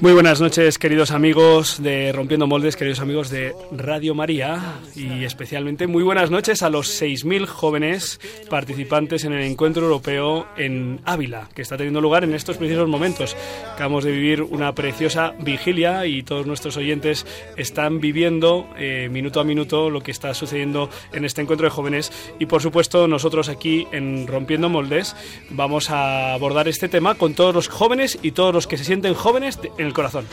Muy buenas noches, queridos amigos de Rompiendo Moldes, queridos amigos de Radio María y especialmente muy buenas noches a los 6.000 jóvenes participantes en el encuentro europeo en Ávila, que está teniendo lugar en estos precisos momentos. Acabamos de vivir una preciosa vigilia y todos nuestros oyentes están viviendo eh, minuto a minuto lo que está sucediendo en este encuentro de jóvenes y por supuesto nosotros aquí en Rompiendo Moldes vamos a abordar este tema con todos los jóvenes y todos los que se sienten jóvenes en el corazón.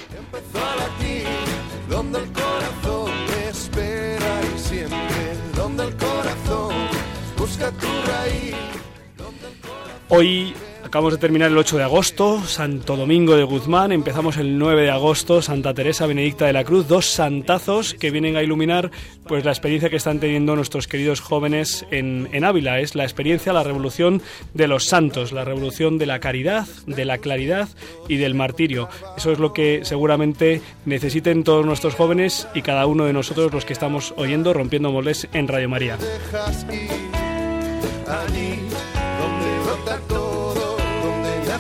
el corazón. Hoy Acabamos de terminar el 8 de agosto, Santo Domingo de Guzmán, empezamos el 9 de agosto, Santa Teresa Benedicta de la Cruz, dos santazos que vienen a iluminar pues la experiencia que están teniendo nuestros queridos jóvenes en, en Ávila, es la experiencia, la revolución de los santos, la revolución de la caridad, de la claridad y del martirio. Eso es lo que seguramente necesiten todos nuestros jóvenes y cada uno de nosotros los que estamos oyendo Rompiendo Moldes en Radio María. En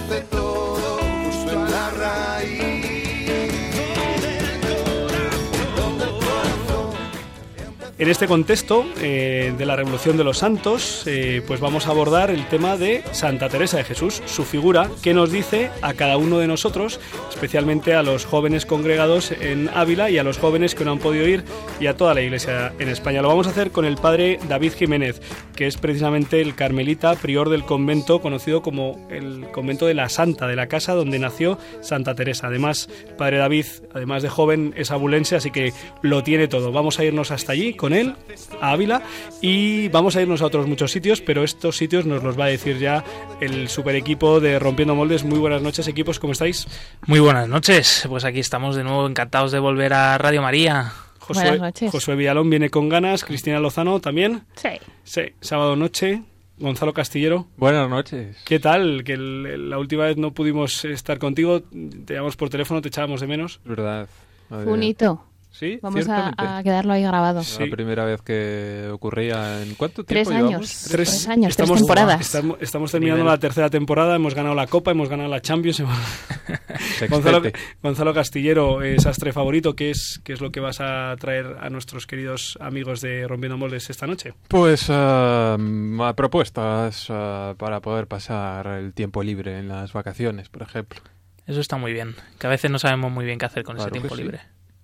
este contexto eh, de la Revolución de los Santos, eh, pues vamos a abordar el tema de Santa Teresa de Jesús, su figura, que nos dice a cada uno de nosotros, especialmente a los jóvenes congregados en Ávila y a los jóvenes que no han podido ir y a toda la iglesia en España. Lo vamos a hacer con el padre David Jiménez, que es precisamente el carmelita prior del convento conocido como el convento de la Santa, de la casa donde nació Santa Teresa. Además, padre David, además de joven, es abulense, así que lo tiene todo. Vamos a irnos hasta allí con él, a Ávila, y vamos a irnos a otros muchos sitios, pero estos sitios nos los va a decir ya el super equipo de Rompiendo Moldes. Muy buenas noches, equipos, ¿cómo estáis? Muy buenas noches, pues aquí estamos de nuevo encantados de volver a Radio María. Josué, Josué Villalón viene con ganas, Cristina Lozano también. Sí. Sí, sábado noche. Gonzalo Castillero. Buenas noches. ¿Qué tal? Que la última vez no pudimos estar contigo, te llamamos por teléfono, te echábamos de menos. Es verdad. Bonito. Sí, Vamos a, quedarlo ahí grabado. La primera vez que ocurría en cuánto tiempo tres años, Tres, años, estamos, tres temporadas. Estamos, terminando la tercera temporada, hemos ganado la Copa, hemos ganado la Champions. Gonzalo, Castillero, eh, sastre favorito, ¿qué es, ¿qué es lo que vas a traer a nuestros queridos amigos de Rompiendo Moldes esta noche? Pues uh, propuestas uh, para poder pasar el tiempo libre en las vacaciones, por ejemplo. Eso está muy bien, que a veces no sabemos muy bien qué hacer con ese tiempo libre.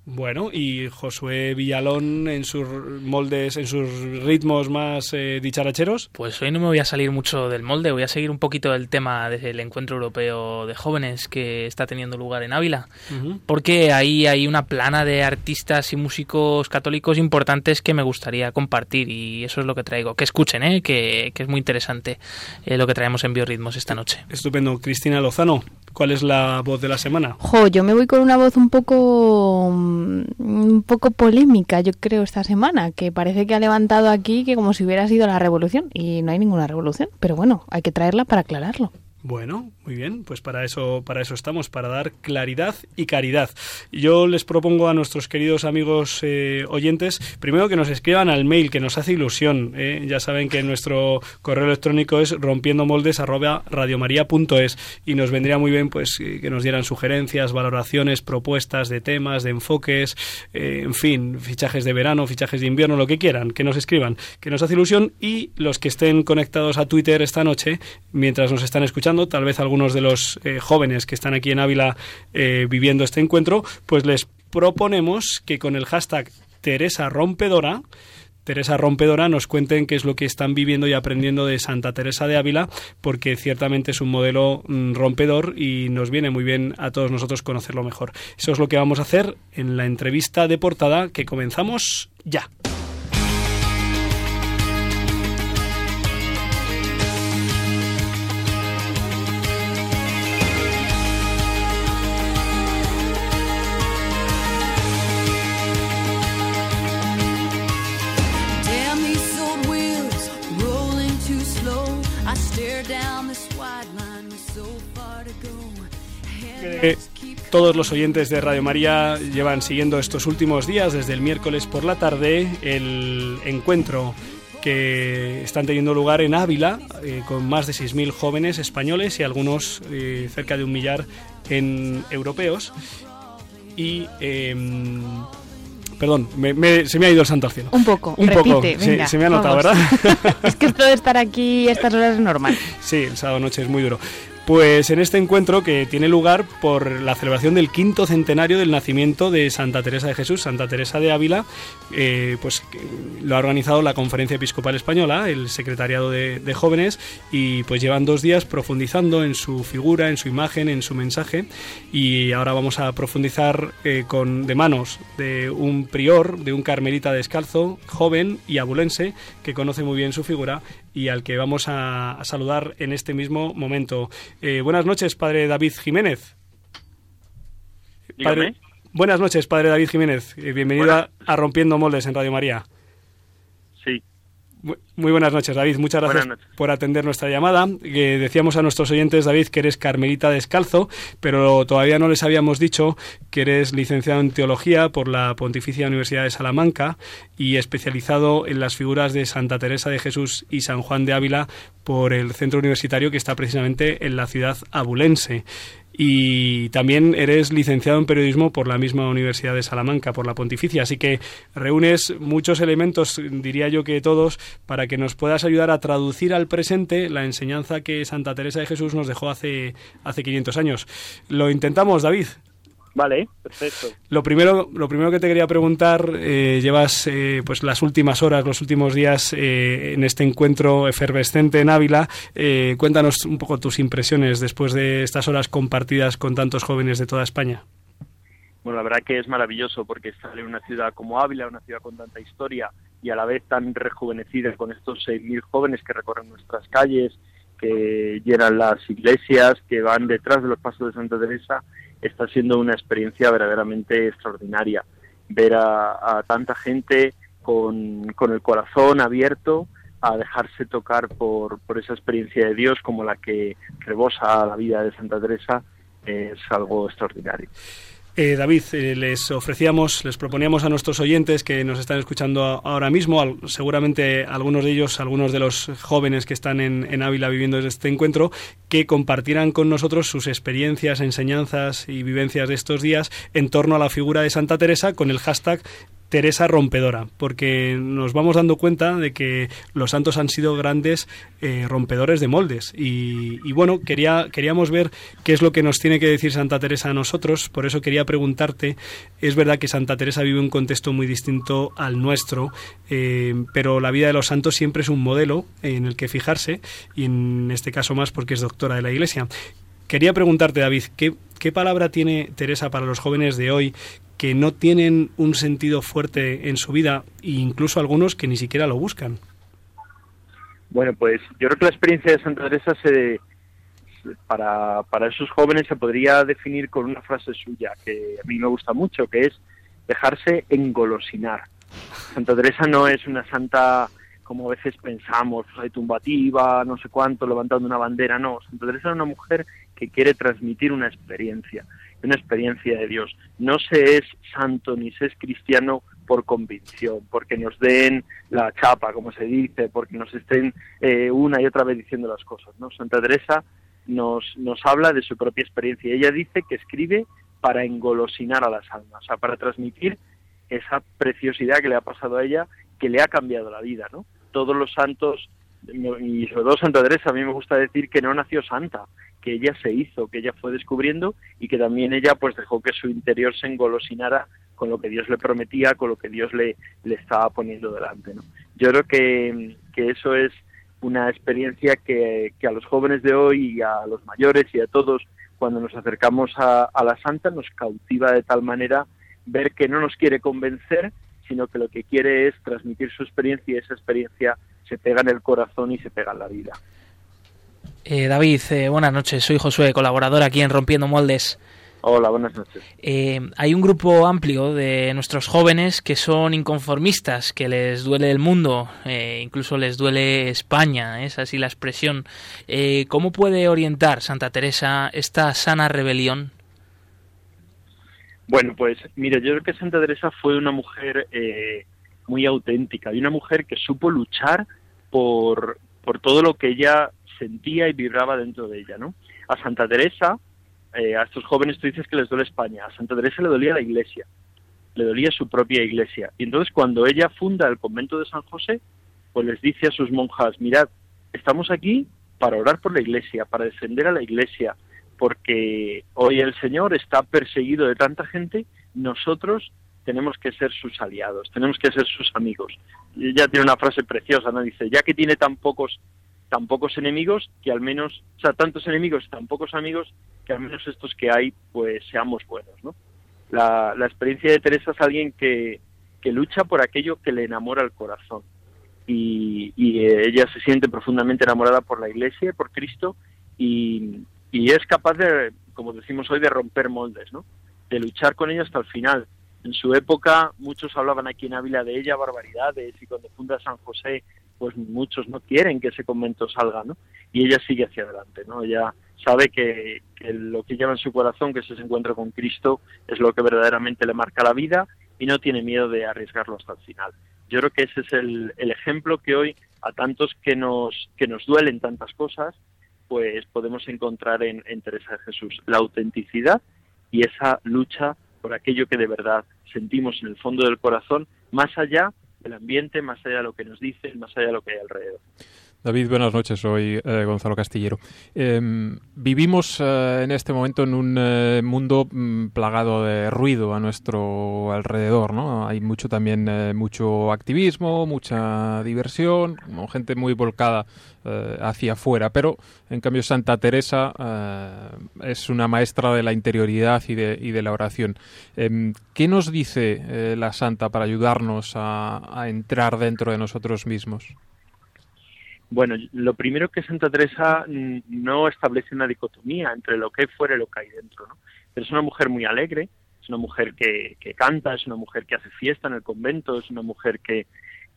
Bueno, y Josué Villalón en sus moldes, en sus ritmos más eh, dicharacheros. Pues hoy no me voy a salir mucho del molde, voy a seguir un poquito el tema del encuentro europeo de jóvenes que está teniendo lugar en Ávila, porque ahí hay una plana de artistas y músicos católicos importantes que me gustaría compartir y eso es lo que traigo. Que escuchen, ¿eh? que, es muy interesante eh, lo que traemos en Biorritmos esta noche. Estupendo. Cristina Lozano, ¿cuál es la voz de la semana? Jo, yo me voy con una voz un poco un poco polémica, yo creo, esta semana, que parece que ha levantado aquí que como si hubiera sido la revolución, y no hay ninguna revolución, pero bueno, hay que traerla para aclararlo. Bueno, muy bien, pues para eso, para eso estamos, para dar claridad y caridad. Yo les propongo a nuestros queridos amigos eh, oyentes, primero que nos escriban al mail, que nos hace ilusión. Eh. Ya saben que nuestro correo electrónico es rompiendomoldes@radiomaria.es y nos vendría muy bien pues eh, que nos dieran sugerencias, valoraciones, propuestas de temas, de enfoques, en fin, fichajes de verano, fichajes de invierno, lo que quieran, que nos escriban, que nos hace ilusión y los que estén conectados a Twitter esta noche, mientras nos están escuchando tal vez algunos de los eh, jóvenes que están aquí en Ávila eh, viviendo este encuentro, pues les proponemos que con el hashtag Teresa Rompedora, Teresa Rompedora nos cuenten qué es lo que están viviendo y aprendiendo de Santa Teresa de Ávila, porque ciertamente es un modelo mm, rompedor y nos viene muy bien a todos nosotros conocerlo mejor. Eso es lo que vamos a hacer en la entrevista de portada que comenzamos ya. Todos los oyentes de Radio María llevan siguiendo estos últimos días, desde el miércoles por la tarde, el encuentro que están teniendo lugar en Ávila, eh, con más de 6.000 jóvenes españoles y algunos eh, cerca de un millar en europeos. Y em, perdón, me- me- se me ha ido el santo al cielo. Un poco, Un repite, poco, se- me ha notado, vamos. ¿verdad? es que esto de estar aquí a estas horas es normal. Sí, el sábado noche es muy duro. Pues en este encuentro que tiene lugar por la celebración del quinto centenario del nacimiento de Santa Teresa de Jesús, Santa Teresa de Ávila, eh, pues que lo ha organizado la Conferencia Episcopal Española, el Secretariado de, de Jóvenes, y pues llevan dos días profundizando en su figura, en su imagen, en su mensaje, y ahora vamos a profundizar eh, con de manos de un prior, de un carmelita descalzo, joven y abulense, que conoce muy bien su figura y al que vamos a, a saludar en este mismo momento. Eh, buenas noches, padre David Jiménez. Padre- buenas noches, padre David Jiménez. Eh, bienvenido a, a Rompiendo Moldes en Radio María. Muy buenas noches, David. Muchas gracias por atender nuestra llamada. Eh, decíamos a nuestros oyentes, David, que eres carmelita descalzo, pero todavía no les habíamos dicho que eres licenciado en teología por la Pontificia Universidad de Salamanca y especializado en las figuras de Santa Teresa de Jesús y San Juan de Ávila por el centro universitario que está precisamente en la ciudad abulense. Y también eres licenciado en periodismo por la misma Universidad de Salamanca, por la Pontificia. Así que reúnes muchos elementos, diría yo que todos, para que nos puedas ayudar a traducir al presente la enseñanza que Santa Teresa de Jesús nos dejó hace, hace 500 años. Lo intentamos, David. Vale, perfecto. Lo primero, lo primero que te quería preguntar, eh, llevas eh, pues las últimas horas, los últimos días eh, en este encuentro efervescente en Ávila. Eh, cuéntanos un poco tus impresiones después de estas horas compartidas con tantos jóvenes de toda España. Bueno, la verdad que es maravilloso porque en una ciudad como Ávila, una ciudad con tanta historia y a la vez tan rejuvenecida con estos 6.000 jóvenes que recorren nuestras calles, que llenan las iglesias, que van detrás de los pasos de Santa Teresa, está siendo una experiencia verdaderamente extraordinaria. Ver a, tanta gente con, con el corazón abierto a dejarse tocar por, por esa experiencia de Dios como la que rebosa la vida de Santa Teresa es algo extraordinario. Eh, David, eh, les ofrecíamos, les proponíamos a nuestros oyentes que nos están escuchando ahora mismo, seguramente algunos de ellos, algunos de los jóvenes que están en, en Ávila viviendo este encuentro, que compartieran con nosotros sus experiencias, enseñanzas y vivencias de estos días en torno a la figura de Santa Teresa con el hashtag Teresa rompedora, porque nos vamos dando cuenta de que los santos han sido grandes eh, rompedores de moldes. Y, y bueno, quería, queríamos ver qué es lo que nos tiene que decir Santa Teresa a nosotros, por eso quería preguntarte, es verdad que Santa Teresa vive un contexto muy distinto al nuestro, eh, pero la vida de los santos siempre es un modelo en el que fijarse, y en este caso más porque es doctora de la Iglesia. Quería preguntarte, David, ¿qué, qué palabra tiene Teresa para los jóvenes de hoy que no tienen un sentido fuerte en su vida e incluso algunos que ni siquiera lo buscan? Bueno, pues yo creo que la experiencia de Santa Teresa se, para, para esos jóvenes se podría definir con una frase suya que a mí me gusta mucho, que es dejarse engolosinar. Santa Teresa no es una santa como a veces pensamos, pues tumbativa, no sé cuánto, levantando una bandera, no. Santa Teresa es una mujer que quiere transmitir una experiencia, una experiencia de Dios. No se es santo ni se es cristiano por convicción, porque nos den la chapa, como se dice, porque nos estén eh, una y otra vez diciendo las cosas. ¿no? Santa Teresa nos, nos habla de su propia experiencia. Ella dice que escribe para engolosinar a las almas, o sea, para transmitir esa preciosidad que le ha pasado a ella, que le ha cambiado la vida. ¿no? Todos los santos, y sobre todo Santa Teresa, a mí me gusta decir que no nació santa, que ella se hizo, que ella fue descubriendo y que también ella pues dejó que su interior se engolosinara con lo que Dios le prometía, con lo que Dios le, le estaba poniendo delante. ¿no? Yo creo que, que eso es una experiencia que, que, a los jóvenes de hoy y a los mayores y a todos, cuando nos acercamos a, a la santa, nos cautiva de tal manera ver que no nos quiere convencer, sino que lo que quiere es transmitir su experiencia y esa experiencia se pega en el corazón y se pega en la vida. Eh, David, eh, buenas noches. Soy Josué, colaborador aquí en Rompiendo Moldes. Hola, buenas noches. Eh, hay un grupo amplio de nuestros jóvenes que son inconformistas, que les duele el mundo, eh, incluso les duele España, es así la expresión. Eh, ¿Cómo puede orientar Santa Teresa esta sana rebelión? Bueno, pues mire, yo creo que Santa Teresa fue una mujer eh, muy auténtica y una mujer que supo luchar por, por todo lo que ella sentía y vibraba dentro de ella, ¿no? A Santa Teresa, eh, a estos jóvenes tú dices que les duele España, a Santa Teresa le dolía la iglesia, le dolía su propia iglesia. Y entonces cuando ella funda el convento de San José, pues les dice a sus monjas, mirad, estamos aquí para orar por la iglesia, para defender a la iglesia, porque hoy el Señor está perseguido de tanta gente, nosotros tenemos que ser sus aliados, tenemos que ser sus amigos. Y ella tiene una frase preciosa, ¿no? Dice, ya que tiene tan pocos, tan pocos enemigos, que al menos, o sea, tantos enemigos y tan pocos amigos, que al menos estos que hay, pues seamos buenos, ¿no? La, experiencia de Teresa es alguien que, que lucha por aquello que le enamora el corazón. Y, y ella se siente profundamente enamorada por la Iglesia, por Cristo, y, y es capaz de, como decimos hoy, de romper moldes, ¿no? De luchar con ella hasta el final. En su época muchos hablaban aquí en Ávila de ella barbaridades y cuando funda San José pues muchos no quieren que ese convento salga, ¿no? Y ella sigue hacia adelante, ¿no? Ella sabe que, lo que lleva en su corazón, que es ese encuentro con Cristo, es lo que verdaderamente le marca la vida y no tiene miedo de arriesgarlo hasta el final. Yo creo que ese es el, el ejemplo que hoy a tantos que nos, que nos duelen tantas cosas, pues podemos encontrar en, en Teresa de Jesús la autenticidad y esa lucha por aquello que de verdad sentimos en el fondo del corazón, más allá del ambiente, más allá de lo que nos dicen, más allá de lo que hay alrededor. David, buenas noches. Soy eh, Gonzalo Castillero. Eh, vivimos eh, en este momento en un eh, mundo mm, plagado de ruido a nuestro alrededor, ¿no? Hay mucho también, mucho activismo, mucha diversión, gente muy volcada hacia afuera. Pero, en cambio, Santa Teresa es una maestra de la interioridad y de, y de la oración. Em, ¿Qué nos dice la Santa para ayudarnos a entrar dentro de nosotros mismos? Bueno, lo primero que Santa Teresa mm, no establece una dicotomía entre lo que hay fuera y lo que hay dentro, ¿no? Pero es una mujer muy alegre, es una mujer que, que canta, es una mujer que hace fiesta en el convento, es una mujer que,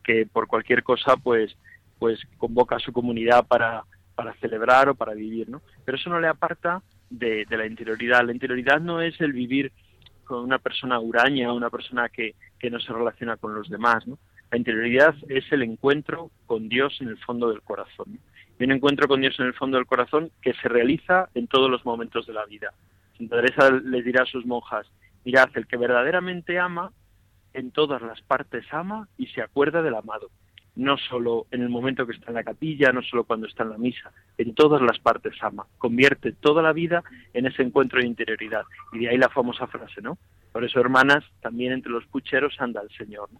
que por cualquier cosa pues, pues convoca a su comunidad para, para celebrar o para vivir, ¿no? Pero eso no le aparta de, de la interioridad. La interioridad no es el vivir con una persona huraña, una persona que, que no se relaciona con los demás, ¿no? La interioridad es el encuentro con Dios en el fondo del corazón. Y un encuentro con Dios en el fondo del corazón que se realiza en todos los momentos de la vida. Santa Teresa les dirá a sus monjas, mirad, el que verdaderamente ama, en todas las partes ama y se acuerda del amado. No solo en el momento que está en la capilla, no solo cuando está en la misa, en todas las partes ama. Convierte toda la vida en ese encuentro de interioridad. Y de ahí la famosa frase, ¿no? Por eso, hermanas, también entre los pucheros anda el Señor. ¿no?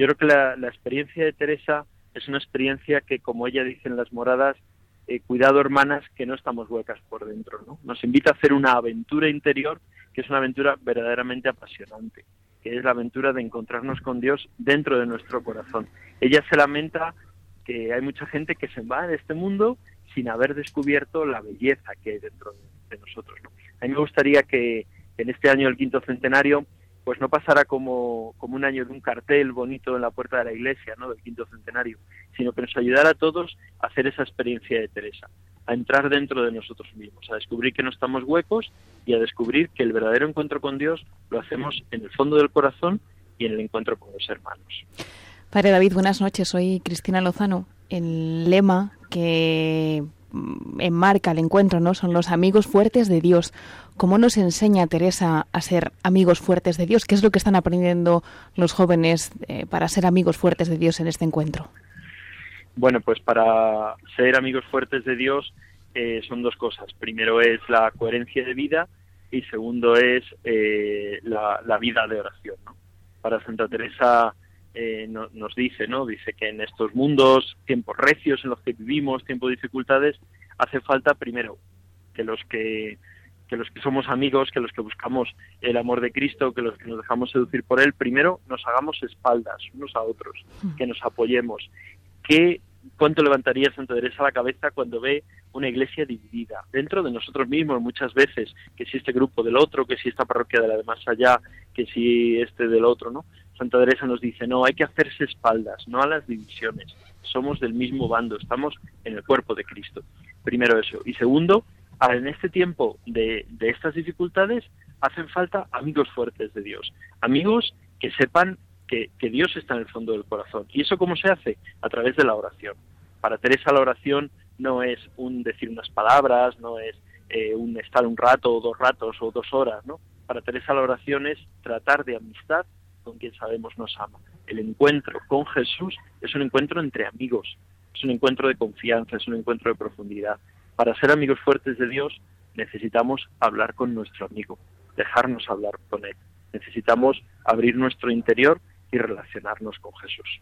Yo creo que la, experiencia de Teresa es una experiencia que, como ella dice en las moradas, eh, cuidado hermanas, que no estamos huecas por dentro. ¿no? Nos invita a hacer una aventura interior que es una aventura verdaderamente apasionante, que es la aventura de encontrarnos con Dios dentro de nuestro corazón. Ella se lamenta que hay mucha gente que se va de este mundo sin haber descubierto la belleza que hay dentro de, nosotros. ¿no? A mí me gustaría que en este año del quinto centenario pues no pasara como, como un año de un cartel bonito en la puerta de la iglesia, ¿no? del quinto centenario, sino que nos ayudara a todos a hacer esa experiencia de Teresa, a entrar dentro de nosotros mismos, a descubrir que no estamos huecos y a descubrir que el verdadero encuentro con Dios lo hacemos en el fondo del corazón y en el encuentro con los hermanos. Padre David, buenas noches. Soy Cristina Lozano. El lema que enmarca el encuentro, ¿no? Son los amigos fuertes de Dios. ¿Cómo nos enseña Teresa a ser amigos fuertes de Dios? ¿Qué es lo que están aprendiendo los jóvenes eh, para ser amigos fuertes de Dios en este encuentro? Bueno, pues para ser amigos fuertes de Dios eh, son dos cosas. Primero es la coherencia de vida y segundo es eh, la, la, vida de oración. ¿no? Para Santa Teresa eh, no, nos dice, ¿no? Dice que en estos mundos, tiempos recios en los que vivimos, tiempos de dificultades, hace falta primero que los que que los que somos amigos, que los que buscamos el amor de Cristo, que los que nos dejamos seducir por Él, primero nos hagamos espaldas unos a otros, que nos apoyemos. ¿Qué, ¿Cuánto levantaría Santa Teresa la cabeza cuando ve una iglesia dividida? Dentro de nosotros mismos muchas veces, que si este grupo del otro, que si esta parroquia de la de más allá, que si este del otro, ¿no? Santa Teresa nos dice, no, hay que hacerse espaldas, no a las divisiones. Somos del mismo bando, estamos en el cuerpo de Cristo. Primero eso. Y segundo, en este tiempo de, estas dificultades, hacen falta amigos fuertes de Dios, amigos que sepan que, que Dios está en el fondo del corazón. ¿Y eso cómo se hace? A través de la oración. Para Teresa la oración no es un decir unas palabras, no es eh, un estar un rato o dos ratos o dos horas, ¿no? Para Teresa la oración es tratar de amistad con quien sabemos nos ama. El encuentro con Jesús es un encuentro entre amigos, es un encuentro de confianza, es un encuentro de profundidad. Para ser amigos fuertes de Dios necesitamos hablar con nuestro amigo, dejarnos hablar con él. Necesitamos abrir nuestro interior y relacionarnos con Jesús.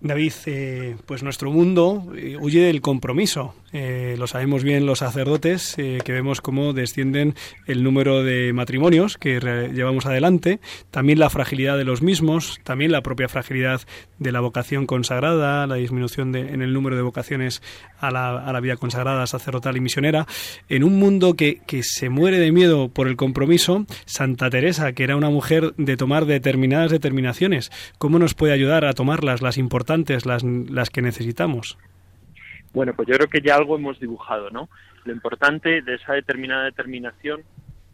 David, eh, pues nuestro mundo eh, huye del compromiso. Eh, lo sabemos bien los sacerdotes, que vemos cómo descienden el número de matrimonios que llevamos adelante, también la fragilidad de los mismos, también la propia fragilidad de la vocación consagrada, la disminución de, en el número de vocaciones a la, a la, vida consagrada, sacerdotal y misionera. En un mundo que, que se muere de miedo por el compromiso, Santa Teresa, que era una mujer de tomar determinadas determinaciones, ¿cómo nos puede ayudar a tomarlas, las importantes? las, las que necesitamos? Bueno, pues yo creo que ya algo hemos dibujado, ¿no? Lo importante de esa determinada determinación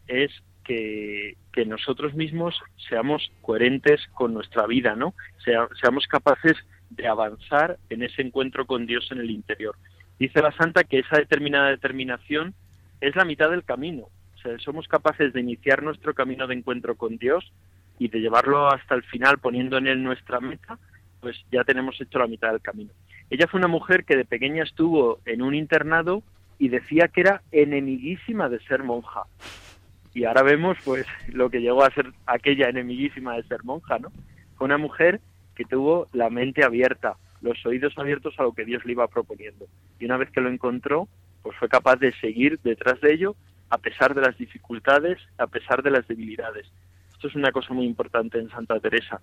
es que, nosotros mismos seamos coherentes con nuestra vida, ¿no? seamos capaces de avanzar en ese encuentro con Dios en el interior. Dice la Santa que esa determinada determinación es la mitad del camino. O sea, somos capaces de iniciar nuestro camino de encuentro con Dios y de llevarlo hasta el final poniendo en él nuestra meta pues ya tenemos hecho la mitad del camino. Ella fue una mujer que de pequeña estuvo en un internado y decía que era enemiguísima de ser monja. Y ahora vemos pues lo que llegó a ser aquella enemiguísima de ser monja, ¿no? Fue una mujer que tuvo la mente abierta, los oídos abiertos a lo que Dios le iba proponiendo. Y una vez que lo encontró, pues fue capaz de seguir detrás de ello a pesar de las dificultades, a pesar de las debilidades. Esto es una cosa muy importante en Santa Teresa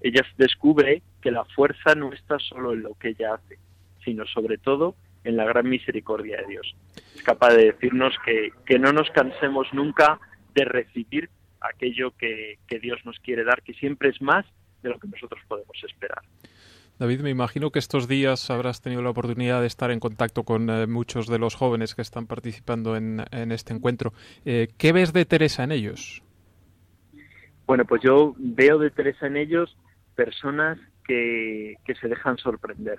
ella descubre que la fuerza no está solo en lo que ella hace, sino sobre todo en la gran misericordia de Dios. Es capaz de decirnos que, que no nos cansemos nunca de recibir aquello que, que Dios nos quiere dar, que siempre es más de lo que nosotros podemos esperar. David, me imagino que estos días habrás tenido la oportunidad de estar en contacto con eh, muchos de los jóvenes que están participando en, en este encuentro. Eh, ¿Qué ves de Teresa en ellos? Bueno, pues yo veo de Teresa en ellos personas que, que se dejan sorprender.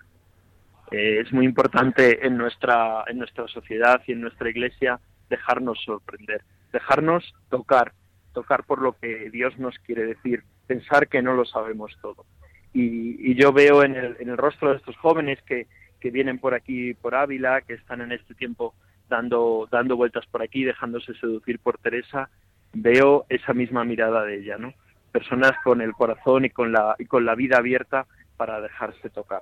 Eh, es muy importante en nuestra, en nuestra sociedad y en nuestra iglesia dejarnos sorprender, dejarnos tocar, tocar por lo que Dios nos quiere decir, pensar que no lo sabemos todo. Y, y yo veo en el, en el rostro de estos jóvenes que, que vienen por aquí, por Ávila, que están en este tiempo dando, dando vueltas por aquí, dejándose seducir por Teresa, veo esa misma mirada de ella, ¿no? Personas con el corazón y con la, y con la vida abierta para dejarse tocar.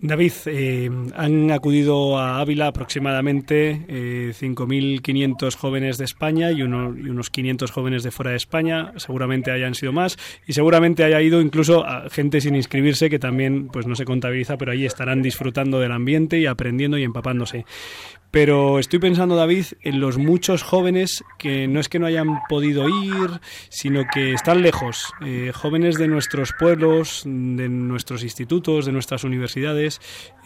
David, eh, han acudido a Ávila aproximadamente eh, 5.500 jóvenes de España y, uno, y, unos 500 jóvenes de fuera de España. Seguramente hayan sido más y seguramente haya ido incluso a gente sin inscribirse que también pues no se contabiliza, pero ahí estarán disfrutando del ambiente y aprendiendo y empapándose. Pero estoy pensando, David, en los muchos jóvenes que no es que no hayan podido ir, sino que están lejos. Eh, jóvenes de nuestros pueblos, de nuestros institutos, de nuestras universidades,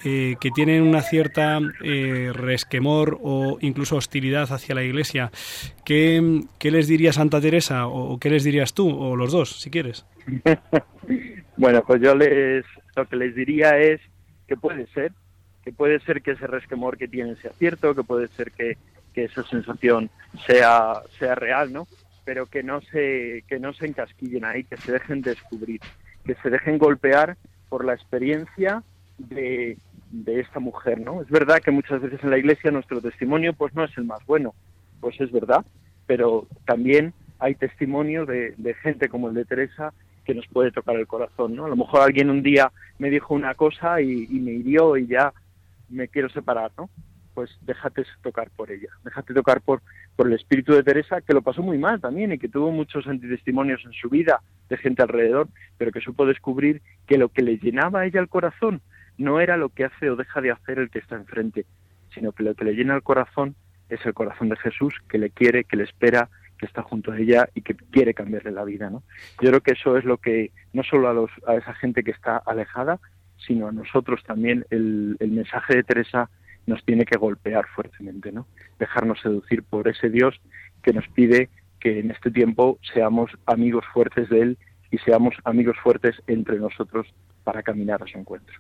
eh, que tienen una cierta eh, resquemor o incluso hostilidad hacia la Iglesia. ¿Qué, ¿Qué, les diría Santa Teresa o qué les dirías tú, o los dos, si quieres? bueno, pues yo les, lo que les diría es que puede ser que puede ser que ese resquemor que tienen sea cierto, que puede ser que, que esa sensación sea, sea real, ¿no? Pero que no se, que no se encasquillen ahí, que se dejen descubrir, que se dejen golpear por la experiencia de, de esta mujer, ¿no? Es verdad que muchas veces en la iglesia nuestro testimonio pues no es el más bueno, pues es verdad, pero también hay testimonios de, de gente como el de Teresa que nos puede tocar el corazón, ¿no? A lo mejor alguien un día me dijo una cosa y me hirió y ya me quiero separar, ¿no? Pues déjate tocar por ella, déjate tocar por, por el espíritu de Teresa, que lo pasó muy mal también y que tuvo muchos antitestimonios en su vida de gente alrededor, pero que supo descubrir que lo que le llenaba a ella el corazón no era lo que hace o deja de hacer el que está enfrente, sino que lo que le llena el corazón es el corazón de Jesús, que le quiere, que le espera, que está junto a ella y que quiere cambiarle la vida, ¿no? Yo creo que eso es lo que no solo a, los, a esa gente que está alejada, sino a nosotros también el, el mensaje de Teresa nos tiene que golpear fuertemente, ¿no? Dejarnos seducir por ese Dios que nos pide que en este tiempo seamos amigos fuertes de Él y seamos amigos fuertes entre nosotros para caminar a su encuentro.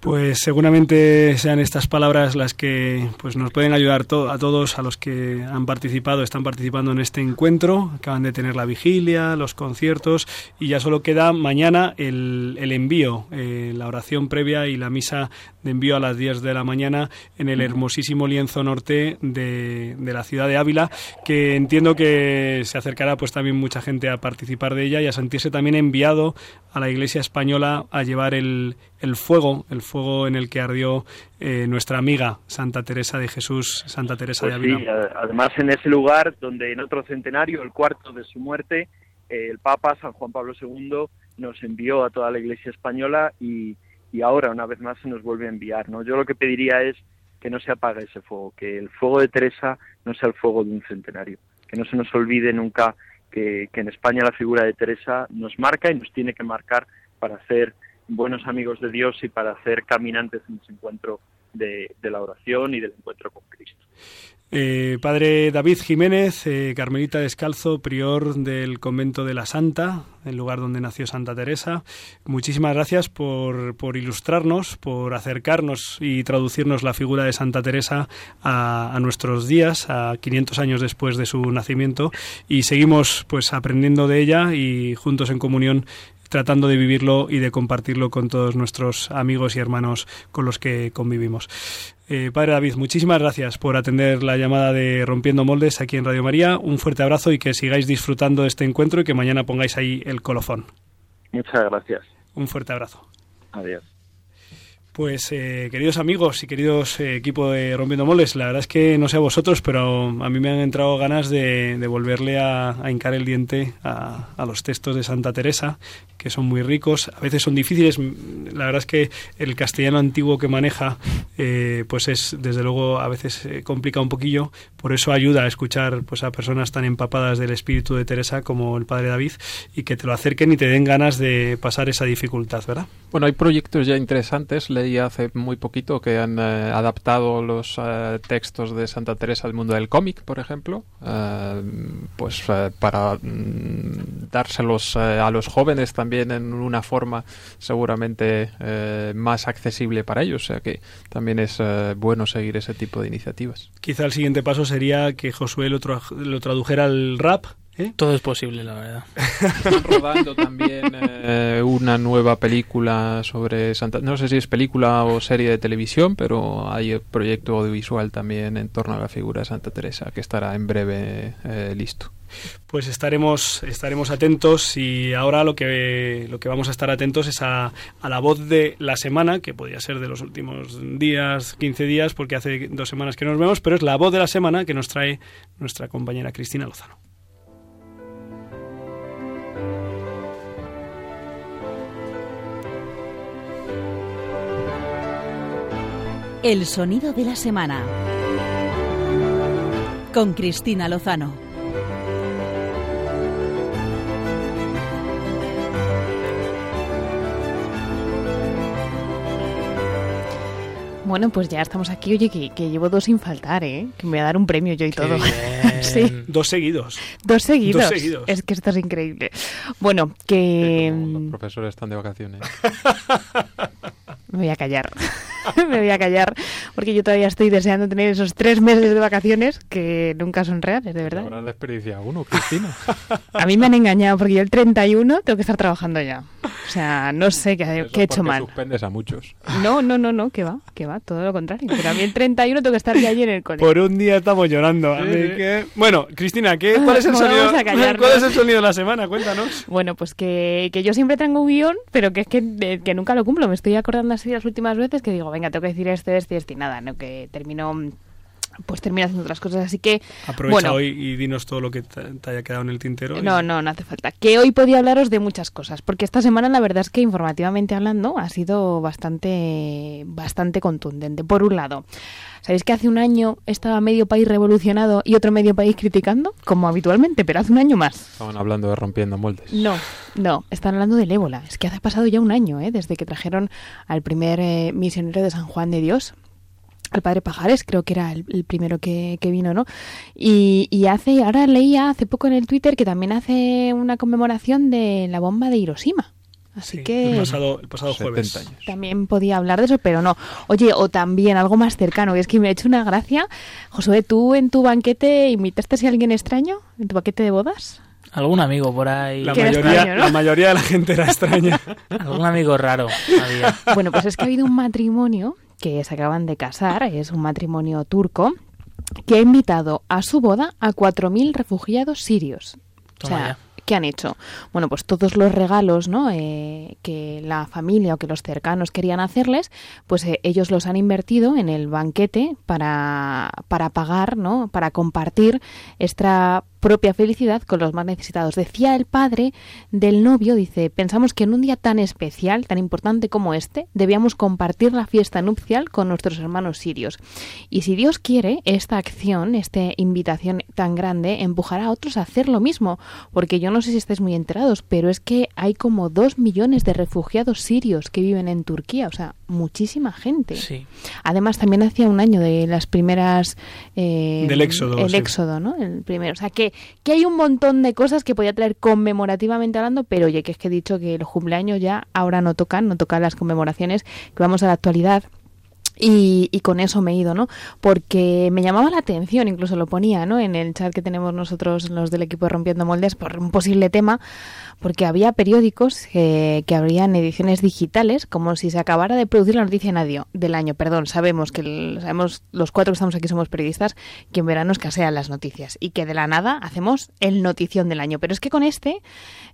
Pues seguramente sean estas palabras las que pues nos pueden ayudar a todos, a los que han participado, están participando en este encuentro, acaban de tener la vigilia, los conciertos y ya solo queda mañana el, el envío, eh, la oración previa y la misa de envío a las 10 de la mañana en el hermosísimo lienzo norte de, de la ciudad de Ávila, que entiendo que se acercará pues también mucha gente a participar de ella y a sentirse también enviado a la Iglesia española a llevar el, el fuego, el fuego en el que ardió eh, nuestra amiga Santa Teresa de Jesús, Santa Teresa de pues Ávila. Sí, además en ese lugar donde en otro centenario, el cuarto de su muerte, eh, el Papa San Juan Pablo II nos envió a toda la Iglesia española y, y ahora una vez más se nos vuelve a enviar. ¿no? Yo lo que pediría es que no se apague ese fuego, que el fuego de Teresa no sea el fuego de un centenario, que no se nos olvide nunca que, que en España la figura de Teresa nos marca y nos tiene que marcar para hacer buenos amigos de Dios y para hacer caminantes en ese encuentro de, la oración y del encuentro con Cristo. Eh, padre David Jiménez, eh, Carmelita Descalzo, prior del convento de la Santa, el lugar donde nació Santa Teresa. Muchísimas gracias por, por, ilustrarnos, por acercarnos y traducirnos la figura de Santa Teresa a, a, nuestros días, a 500 años después de su nacimiento, y seguimos pues aprendiendo de ella y juntos en comunión tratando de vivirlo y de compartirlo con todos nuestros amigos y hermanos con los que convivimos. Eh, padre David, muchísimas gracias por atender la llamada de Rompiendo Moldes aquí en Radio María. Un fuerte abrazo y que sigáis disfrutando de este encuentro y que mañana pongáis ahí el colofón. Muchas gracias. Un fuerte abrazo. Adiós. Pues eh, queridos amigos y queridos eh, equipo de Rompiendo Moles, la verdad es que no sé a vosotros, pero a mí me han entrado ganas de, volverle a, hincar el diente a, los textos de Santa Teresa, que son muy ricos, a veces son difíciles. La verdad es que el castellano antiguo que maneja, eh, pues es, desde luego, a veces complica un poquillo, por eso ayuda a escuchar pues a personas tan empapadas del espíritu de Teresa como el Padre David y que te lo acerquen y te den ganas de pasar esa dificultad, ¿verdad? Bueno, hay proyectos ya interesantes leí hace muy poquito que han eh, adaptado los eh, textos de Santa Teresa al mundo del cómic, por ejemplo, eh, pues para mm, dárselos a los jóvenes también en una forma seguramente más accesible para ellos, o sea que también es bueno seguir ese tipo de iniciativas. Quizá el siguiente paso sería que Josué lo, lo tradujera al rap ¿Eh? Todo es posible, la verdad. Están rodando también eh, una nueva película sobre Santa... No sé si es película o serie de televisión, pero hay proyecto audiovisual también en torno a la figura de Santa Teresa que estará en breve eh, listo. Pues estaremos, estaremos atentos y ahora lo que, lo que vamos a estar atentos es a, a, la voz de la semana, que podría ser de los últimos días, 15 días, porque hace dos semanas que nos vemos, pero es la voz de la semana que nos trae nuestra compañera Cristina Lozano. El sonido de la semana. Con Cristina Lozano. Bueno, pues ya estamos aquí. Oye, que, llevo dos sin faltar, ¿eh? Que me voy a dar un premio yo y todo. sí. Dos seguidos. Dos seguidos. Dos seguidos. Es que esto es increíble. Bueno, que... los mm, profesores están de vacaciones. me voy a callar. me voy a callar porque yo todavía estoy deseando tener esos tres meses de vacaciones que nunca son reales, de verdad. La experiencia uno, Cristina. a mí me han engañado porque yo el 31 tengo que estar trabajando ya. O sea, no sé qué, qué he hecho mal. suspendes a muchos. No, no, no, no, que va, que va, todo lo contrario. Pero a mí el 31 tengo que estar ya allí en el colegio. Por un día estamos llorando. Bueno, Cristina, ¿qué, cuál, es el sonido, ¿cuál es el sonido de la semana? Cuéntanos. Bueno, pues que, que yo siempre tengo un guion, pero que es que, que nunca lo cumplo. Me estoy acordando así las últimas veces que digo, venga, tengo que decir esto, esto y esto nada, ¿no? Que termino pues termina haciendo otras cosas. Así que. Aprovecha hoy y dinos todo lo que te, haya quedado en el tintero. No, no, no hace falta. Que hoy podía hablaros de muchas cosas, porque esta semana la verdad es que informativamente hablando ha sido bastante, bastante contundente. Por un lado, ¿sabéis que hace un año estaba medio país revolucionado y otro medio país criticando? Como habitualmente, pero hace un año más. Estaban hablando de rompiendo moldes. No, no, están hablando del ébola. Es que hace pasado ya un año, ¿eh? desde que trajeron al primer eh, misionero de San Juan de Dios al padre Pajares, creo que era el, primero que, vino, ¿no? Y, y, hace, ahora leía hace poco en el Twitter que también hace una conmemoración de la bomba de Hiroshima. Así que. El pasado, el pasado jueves. También podía hablar de eso, pero no. Oye, o también algo más cercano, que es que me ha hecho una gracia. Josué, ¿tú en tu banquete invitaste a alguien extraño? ¿En tu banquete de bodas? Algún amigo por ahí. La, mayoría, la mayoría de la gente era extraña. Algún amigo raro había. Bueno, pues es que ha habido un matrimonio que se acaban de casar, es un matrimonio turco, que ha invitado a su boda a 4.000 refugiados sirios. o sea, ¿qué han hecho? Bueno, pues todos los regalos ¿no? Eh, que la familia o que los cercanos querían hacerles, pues eh, ellos los han invertido en el banquete para, para pagar, ¿no? para compartir esta propia felicidad con los más necesitados. Decía el padre del novio, dice, pensamos que en un día tan especial, tan importante como este, debíamos compartir la fiesta nupcial con nuestros hermanos sirios. Y si Dios quiere, esta acción, esta invitación tan grande, empujará a otros a hacer lo mismo, porque yo no sé si estáis muy enterados, pero es que hay como dos millones de refugiados sirios que viven en Turquía, o sea, muchísima gente. Sí. Además, también hacía un año de las primeras... Eh, Del éxodo. El éxodo, ¿no? El primero. O sea, que que, hay un montón de cosas que podía traer conmemorativamente hablando, pero oye, que es que he dicho que el cumpleaños ya ahora no tocan, no tocan las conmemoraciones, que vamos a la actualidad. Y, y, con eso me he ido, ¿no? Porque me llamaba la atención, incluso lo ponía, ¿no? En el chat que tenemos nosotros, los del equipo de Rompiendo Moldes, por un posible tema, porque había periódicos que abrían ediciones digitales como si se acabara de producir la noticia del año. Perdón, sabemos que sabemos los cuatro que estamos aquí somos periodistas que en verano escasean las noticias y que de la nada hacemos el notición del año. Pero es que con este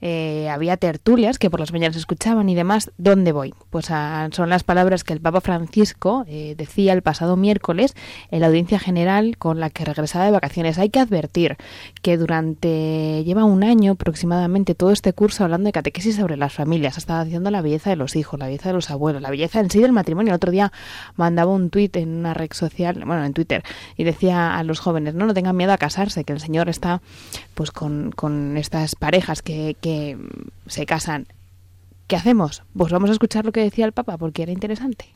eh, había tertulias que por las mañanas escuchaban y demás. ¿Dónde voy? Pues son las palabras que el Papa Francisco eh, decía el pasado miércoles en la audiencia general con la que regresaba de vacaciones. Hay que advertir que durante lleva un año aproximadamente todo este curso hablando de catequesis sobre las familias, ha estado haciendo la belleza de los hijos, la belleza de los abuelos, la belleza en sí del matrimonio. El otro día mandaba un tuit en una red social, bueno, en Twitter, y decía a los jóvenes, no, no tengan miedo a casarse, que el Señor está pues con, con estas parejas que, que se casan. ¿Qué hacemos? Pues vamos a escuchar lo que decía el Papa, porque era interesante.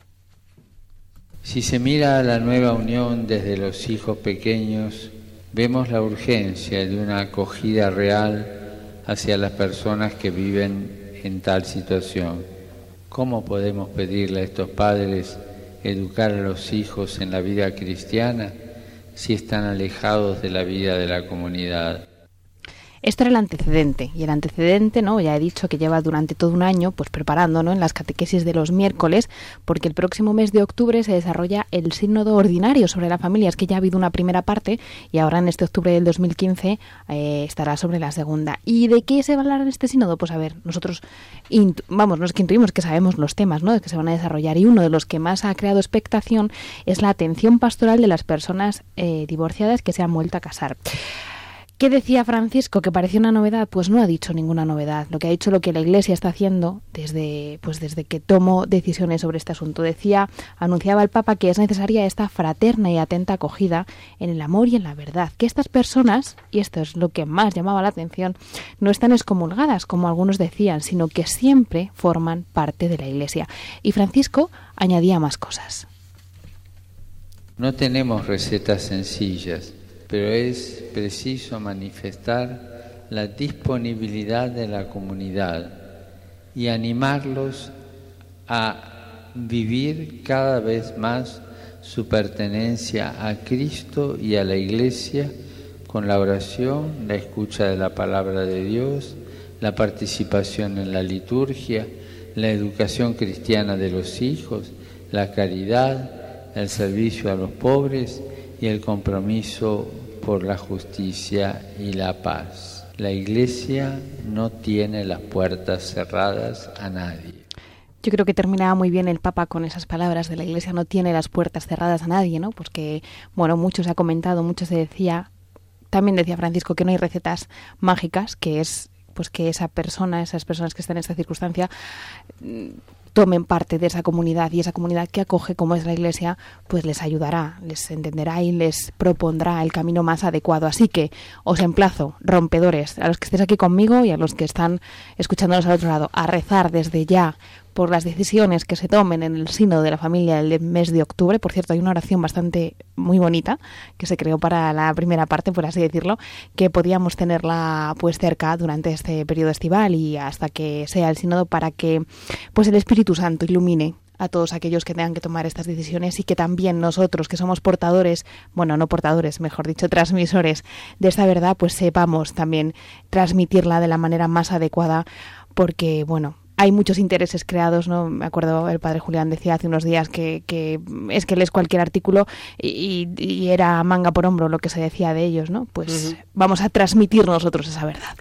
Si se mira la nueva unión desde los hijos pequeños, vemos la urgencia de una acogida real hacia las personas que viven en tal situación. ¿Cómo podemos pedirle a estos padres educar a los hijos en la vida cristiana si están alejados de la vida de la comunidad? Esto era el antecedente y el antecedente, ¿no? Ya he dicho que lleva durante todo un año pues preparando, ¿no? En las catequesis de los miércoles, porque el próximo mes de octubre se desarrolla el sínodo ordinario sobre la familia. Es que ya ha habido una primera parte y ahora en este octubre del 2015 eh, estará sobre la segunda. ¿Y de qué se va a hablar en este sínodo? Pues a ver, nosotros vamos, no es que intuimos que sabemos los temas, ¿no? Que se van a desarrollar y uno de los que más ha creado expectación es la atención pastoral de las personas eh, divorciadas que se han vuelto a casar. ¿Qué decía Francisco? ¿Que parecía una novedad? Pues no ha dicho ninguna novedad. Lo que ha dicho lo que la Iglesia está haciendo desde, pues desde que tomó decisiones sobre este asunto. Decía, anunciaba el Papa que es necesaria esta fraterna y atenta acogida en el amor y en la verdad. Que estas personas, y esto es lo que más llamaba la atención, no están excomulgadas, como algunos decían, sino que siempre forman parte de la Iglesia. Y Francisco añadía más cosas. No tenemos recetas sencillas pero es preciso manifestar la disponibilidad de la comunidad y animarlos a vivir cada vez más su pertenencia a Cristo y a la Iglesia con la oración, la escucha de la palabra de Dios, la participación en la liturgia, la educación cristiana de los hijos, la caridad, el servicio a los pobres y el compromiso por la justicia y la paz. La Iglesia no tiene las puertas cerradas a nadie. Yo creo que terminaba muy bien el Papa con esas palabras de la Iglesia no tiene las puertas cerradas a nadie, ¿no? Porque, bueno, muchos ha comentado, muchos se decía, también decía Francisco que no hay recetas mágicas, que es pues que esa persona, esas personas que están en esta circunstancia, tomen parte de esa comunidad y esa comunidad que acoge como es la iglesia pues les ayudará, les entenderá y les propondrá el camino más adecuado. Así que os emplazo, rompedores, a los que estéis aquí conmigo y a los que están escuchándonos al otro lado, a rezar desde ya por las decisiones que se tomen en el sino de la familia el mes de octubre. Por cierto, hay una oración bastante muy bonita que se creó para la primera parte, por así decirlo, que podíamos tenerla pues cerca durante este periodo estival y hasta que sea el sínodo para que pues el Espíritu Santo ilumine a todos aquellos que tengan que tomar estas decisiones y que también nosotros que somos portadores, bueno, no portadores, mejor dicho, transmisores de esta verdad, pues sepamos también transmitirla de la manera más adecuada porque, bueno, hay muchos intereses creados, ¿no? Me acuerdo, el padre Julián decía hace unos días que, es que lees cualquier artículo y, era manga por hombro lo que se decía de ellos, ¿no? Pues vamos a transmitir nosotros esa verdad.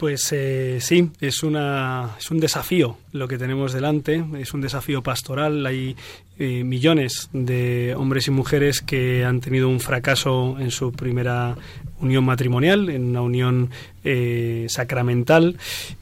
Pues eh, sí, es, una, es un desafío lo que tenemos delante, es un desafío pastoral. Hay eh, millones de hombres y mujeres que han tenido un fracaso en su primera unión matrimonial, en una unión eh, sacramental,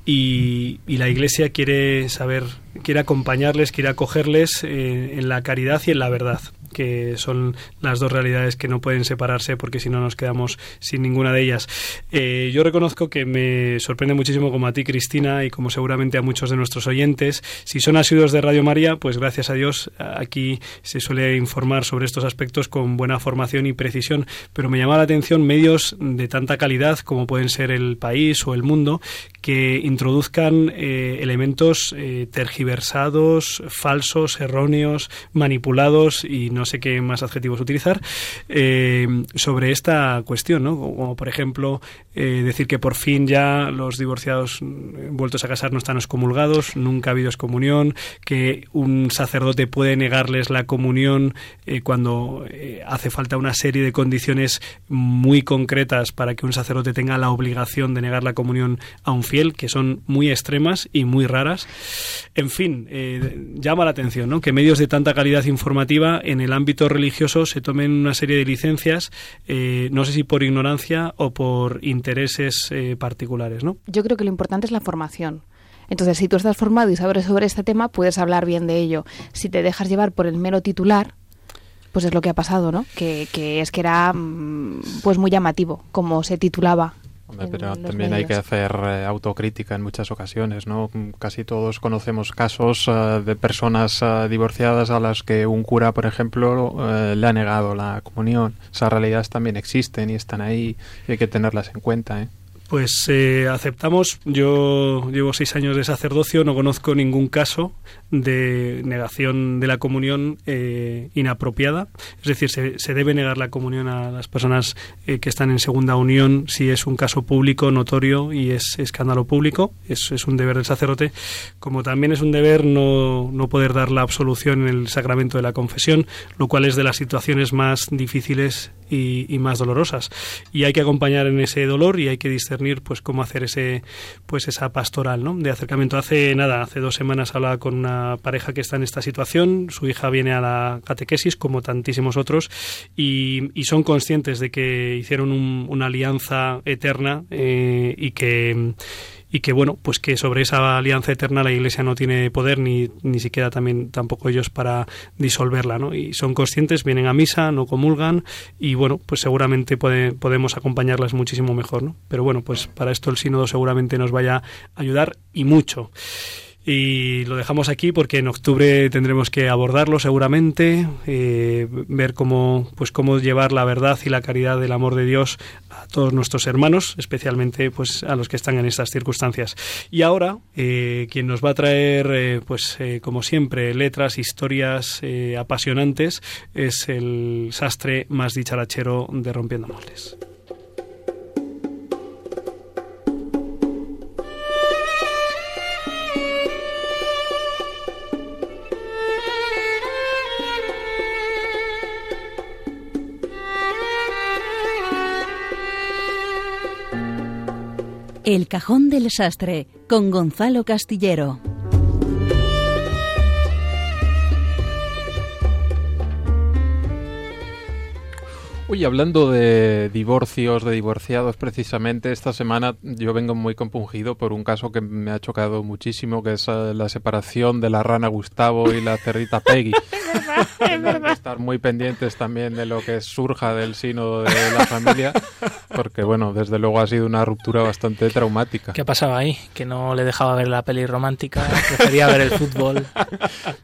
y, la Iglesia quiere saber, quiere acompañarles, quiere acogerles en la caridad y en la verdad que son las dos realidades que no pueden separarse porque si no nos quedamos sin ninguna de ellas. Eh, yo reconozco que me sorprende muchísimo como a ti, Cristina, y como seguramente a muchos de nuestros oyentes. Si son asiduos de Radio María, pues gracias a Dios aquí se suele informar sobre estos aspectos con buena formación y precisión, pero me llama la atención medios de tanta calidad como pueden ser El País o El Mundo que introduzcan eh, elementos eh, tergiversados, falsos, erróneos, manipulados y no sé qué más adjetivos utilizar, eh, sobre esta cuestión, ¿no? Como por ejemplo eh, decir que por fin ya los divorciados mm, vueltos a casar no están excomulgados, nunca ha habido excomunión, que un sacerdote puede negarles la comunión eh, cuando hace falta una serie de condiciones muy concretas para que un sacerdote tenga la obligación de negar la comunión a un fiel, que son muy extremas y muy raras. En fin, llama la atención ¿no? que medios de tanta calidad informativa en el el ámbito religioso se tomen una serie de licencias, eh, no sé si por ignorancia o por intereses eh, particulares, ¿no? Yo creo que lo importante es la formación. Entonces, si tú estás formado y sabes sobre este tema, puedes hablar bien de ello. Si te dejas llevar por el mero titular, pues es lo que ha pasado, ¿no? Que, que es que era mm, pues muy llamativo como se titulaba pero también hay que hacer eh, autocrítica en muchas ocasiones, ¿no? Casi todos conocemos casos eh, de personas eh, divorciadas a las que un cura, por ejemplo, le ha negado la comunión. Esas realidades también existen y están ahí y hay que tenerlas en cuenta, ¿eh? Pues eh, aceptamos. Yo llevo seis años de sacerdocio, no conozco ningún caso de negación de la comunión eh, inapropiada. Es decir, se, debe negar la comunión a las personas eh, que están en segunda unión si es un caso público, notorio y es escándalo público. Es, es un deber del sacerdote. Como también es un deber no, no poder dar la absolución en el sacramento de la confesión, lo cual es de las situaciones más difíciles y, más dolorosas. Y hay que acompañar en ese dolor y hay que discernir pues cómo hacer ese pues esa pastoral ¿no? de acercamiento. Hace nada, hace dos semanas hablaba con una pareja que está en esta situación, su hija viene a la catequesis como tantísimos otros y, son conscientes de que hicieron una alianza eterna eh, y que y que bueno pues que sobre esa alianza eterna la Iglesia no tiene poder ni, ni siquiera también tampoco ellos para disolverla ¿no? y son conscientes vienen a misa no comulgan y bueno pues seguramente podemos acompañarlas muchísimo mejor ¿no? pero bueno pues para esto el sínodo seguramente nos vaya a ayudar y mucho y lo dejamos aquí porque en octubre tendremos que abordarlo seguramente, eh, ver cómo, pues cómo llevar la verdad y la caridad del amor de Dios a todos nuestros hermanos, especialmente pues a los que están en estas circunstancias. Y ahora, eh, quien nos va a traer, eh, pues como siempre, letras, historias apasionantes, es el sastre más dicharachero de Rompiendo Moldes. El Cajón del Sastre con Gonzalo Castillero. Uy, hablando de divorcios, de divorciados, precisamente esta semana yo vengo muy compungido por un caso que me ha chocado muchísimo, que es eh, la separación de la rana Gustavo y la cerrita Peggy. Tendrán que estar muy pendientes también de lo que surja del sínodo de la familia, porque bueno, desde luego ha sido una ruptura bastante traumática. ¿Qué ha pasado ahí? Que no le dejaba ver la peli romántica, prefería ver el fútbol.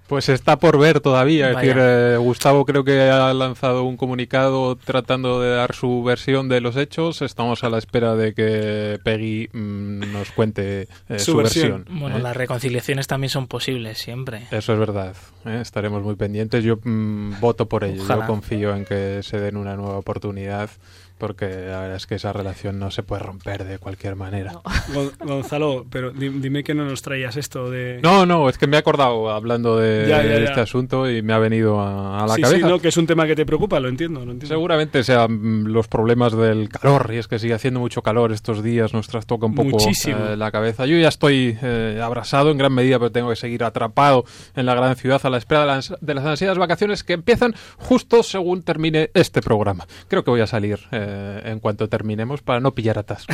Pues está por ver todavía. Es Vaya. decir, eh, Gustavo creo que ha lanzado un comunicado tratando de dar su versión de los hechos. Estamos a la espera de que Peggy mm, nos cuente eh, Su su, versión. versión. Bueno, ¿eh? las reconciliaciones también son posibles siempre. Eso es verdad. ¿eh? Estaremos muy pendientes. Yo mm, voto por ello. Ojalá. Yo confío en que se den una nueva oportunidad. Porque la verdad es que esa relación no se puede romper de cualquier manera. Gon- Gonzalo, pero di- dime que no nos traías esto de... No, no, es que me he acordado hablando de, Ya, ya, de ya. este asunto y me ha venido a, a la sí, cabeza. sí, no, que es un tema que te preocupa, lo entiendo, lo entiendo. Seguramente sean los problemas del calor, y es que sigue haciendo mucho calor estos días, nos trastoca un poco Muchísimo. eh, la cabeza. Yo ya estoy eh, abrasado en gran medida, pero tengo que seguir atrapado en la gran ciudad a la espera de las, de las ansiadas vacaciones que empiezan justo según termine este programa. Creo que voy a salir eh, en cuanto terminemos para no pillar atasco.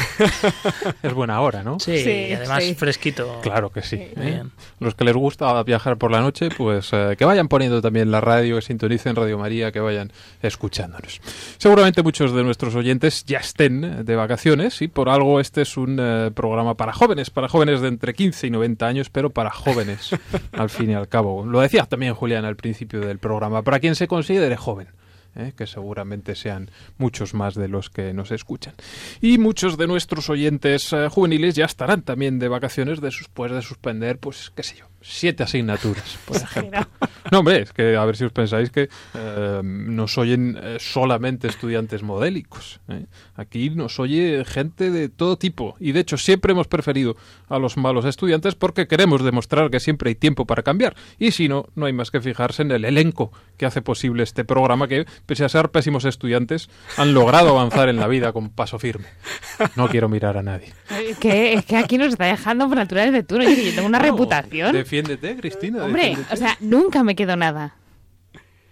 es buena hora, ¿no? Sí, Sí, y además sí. fresquito. Claro que sí. ¿eh? Los que les gusta viajar por la noche, pues eh, que vayan poniendo también la radio, que sintonicen Radio María, que vayan escuchándonos. Seguramente muchos de nuestros oyentes ya estén eh, de vacaciones y por algo este es un eh, programa para jóvenes, para jóvenes de entre 15 y 90 años, pero para jóvenes al fin y al cabo. Lo decía también Julián al principio del programa, para quien se considere joven. ¿Eh? que seguramente sean muchos más de los que nos escuchan. Y muchos de nuestros oyentes eh, juveniles ya estarán también de vacaciones después de suspender, pues, qué sé yo, siete asignaturas, por ejemplo. No, hombre, es que a ver si os pensáis que eh, nos oyen eh, solamente estudiantes modélicos. ¿eh? Aquí nos oye gente de todo tipo. Y de hecho, siempre hemos preferido a los malos estudiantes porque queremos demostrar que siempre hay tiempo para cambiar. Y si no, no hay más que fijarse en el elenco que hace posible este programa que, pese a ser pésimos estudiantes, han logrado avanzar en la vida con paso firme. No quiero mirar a nadie. Es que, es que aquí nos está dejando por naturales de turno. Yo tengo una No, reputación. Defiéndete, Cristina. Hombre, defiéndete. o sea, nunca me quedo nada.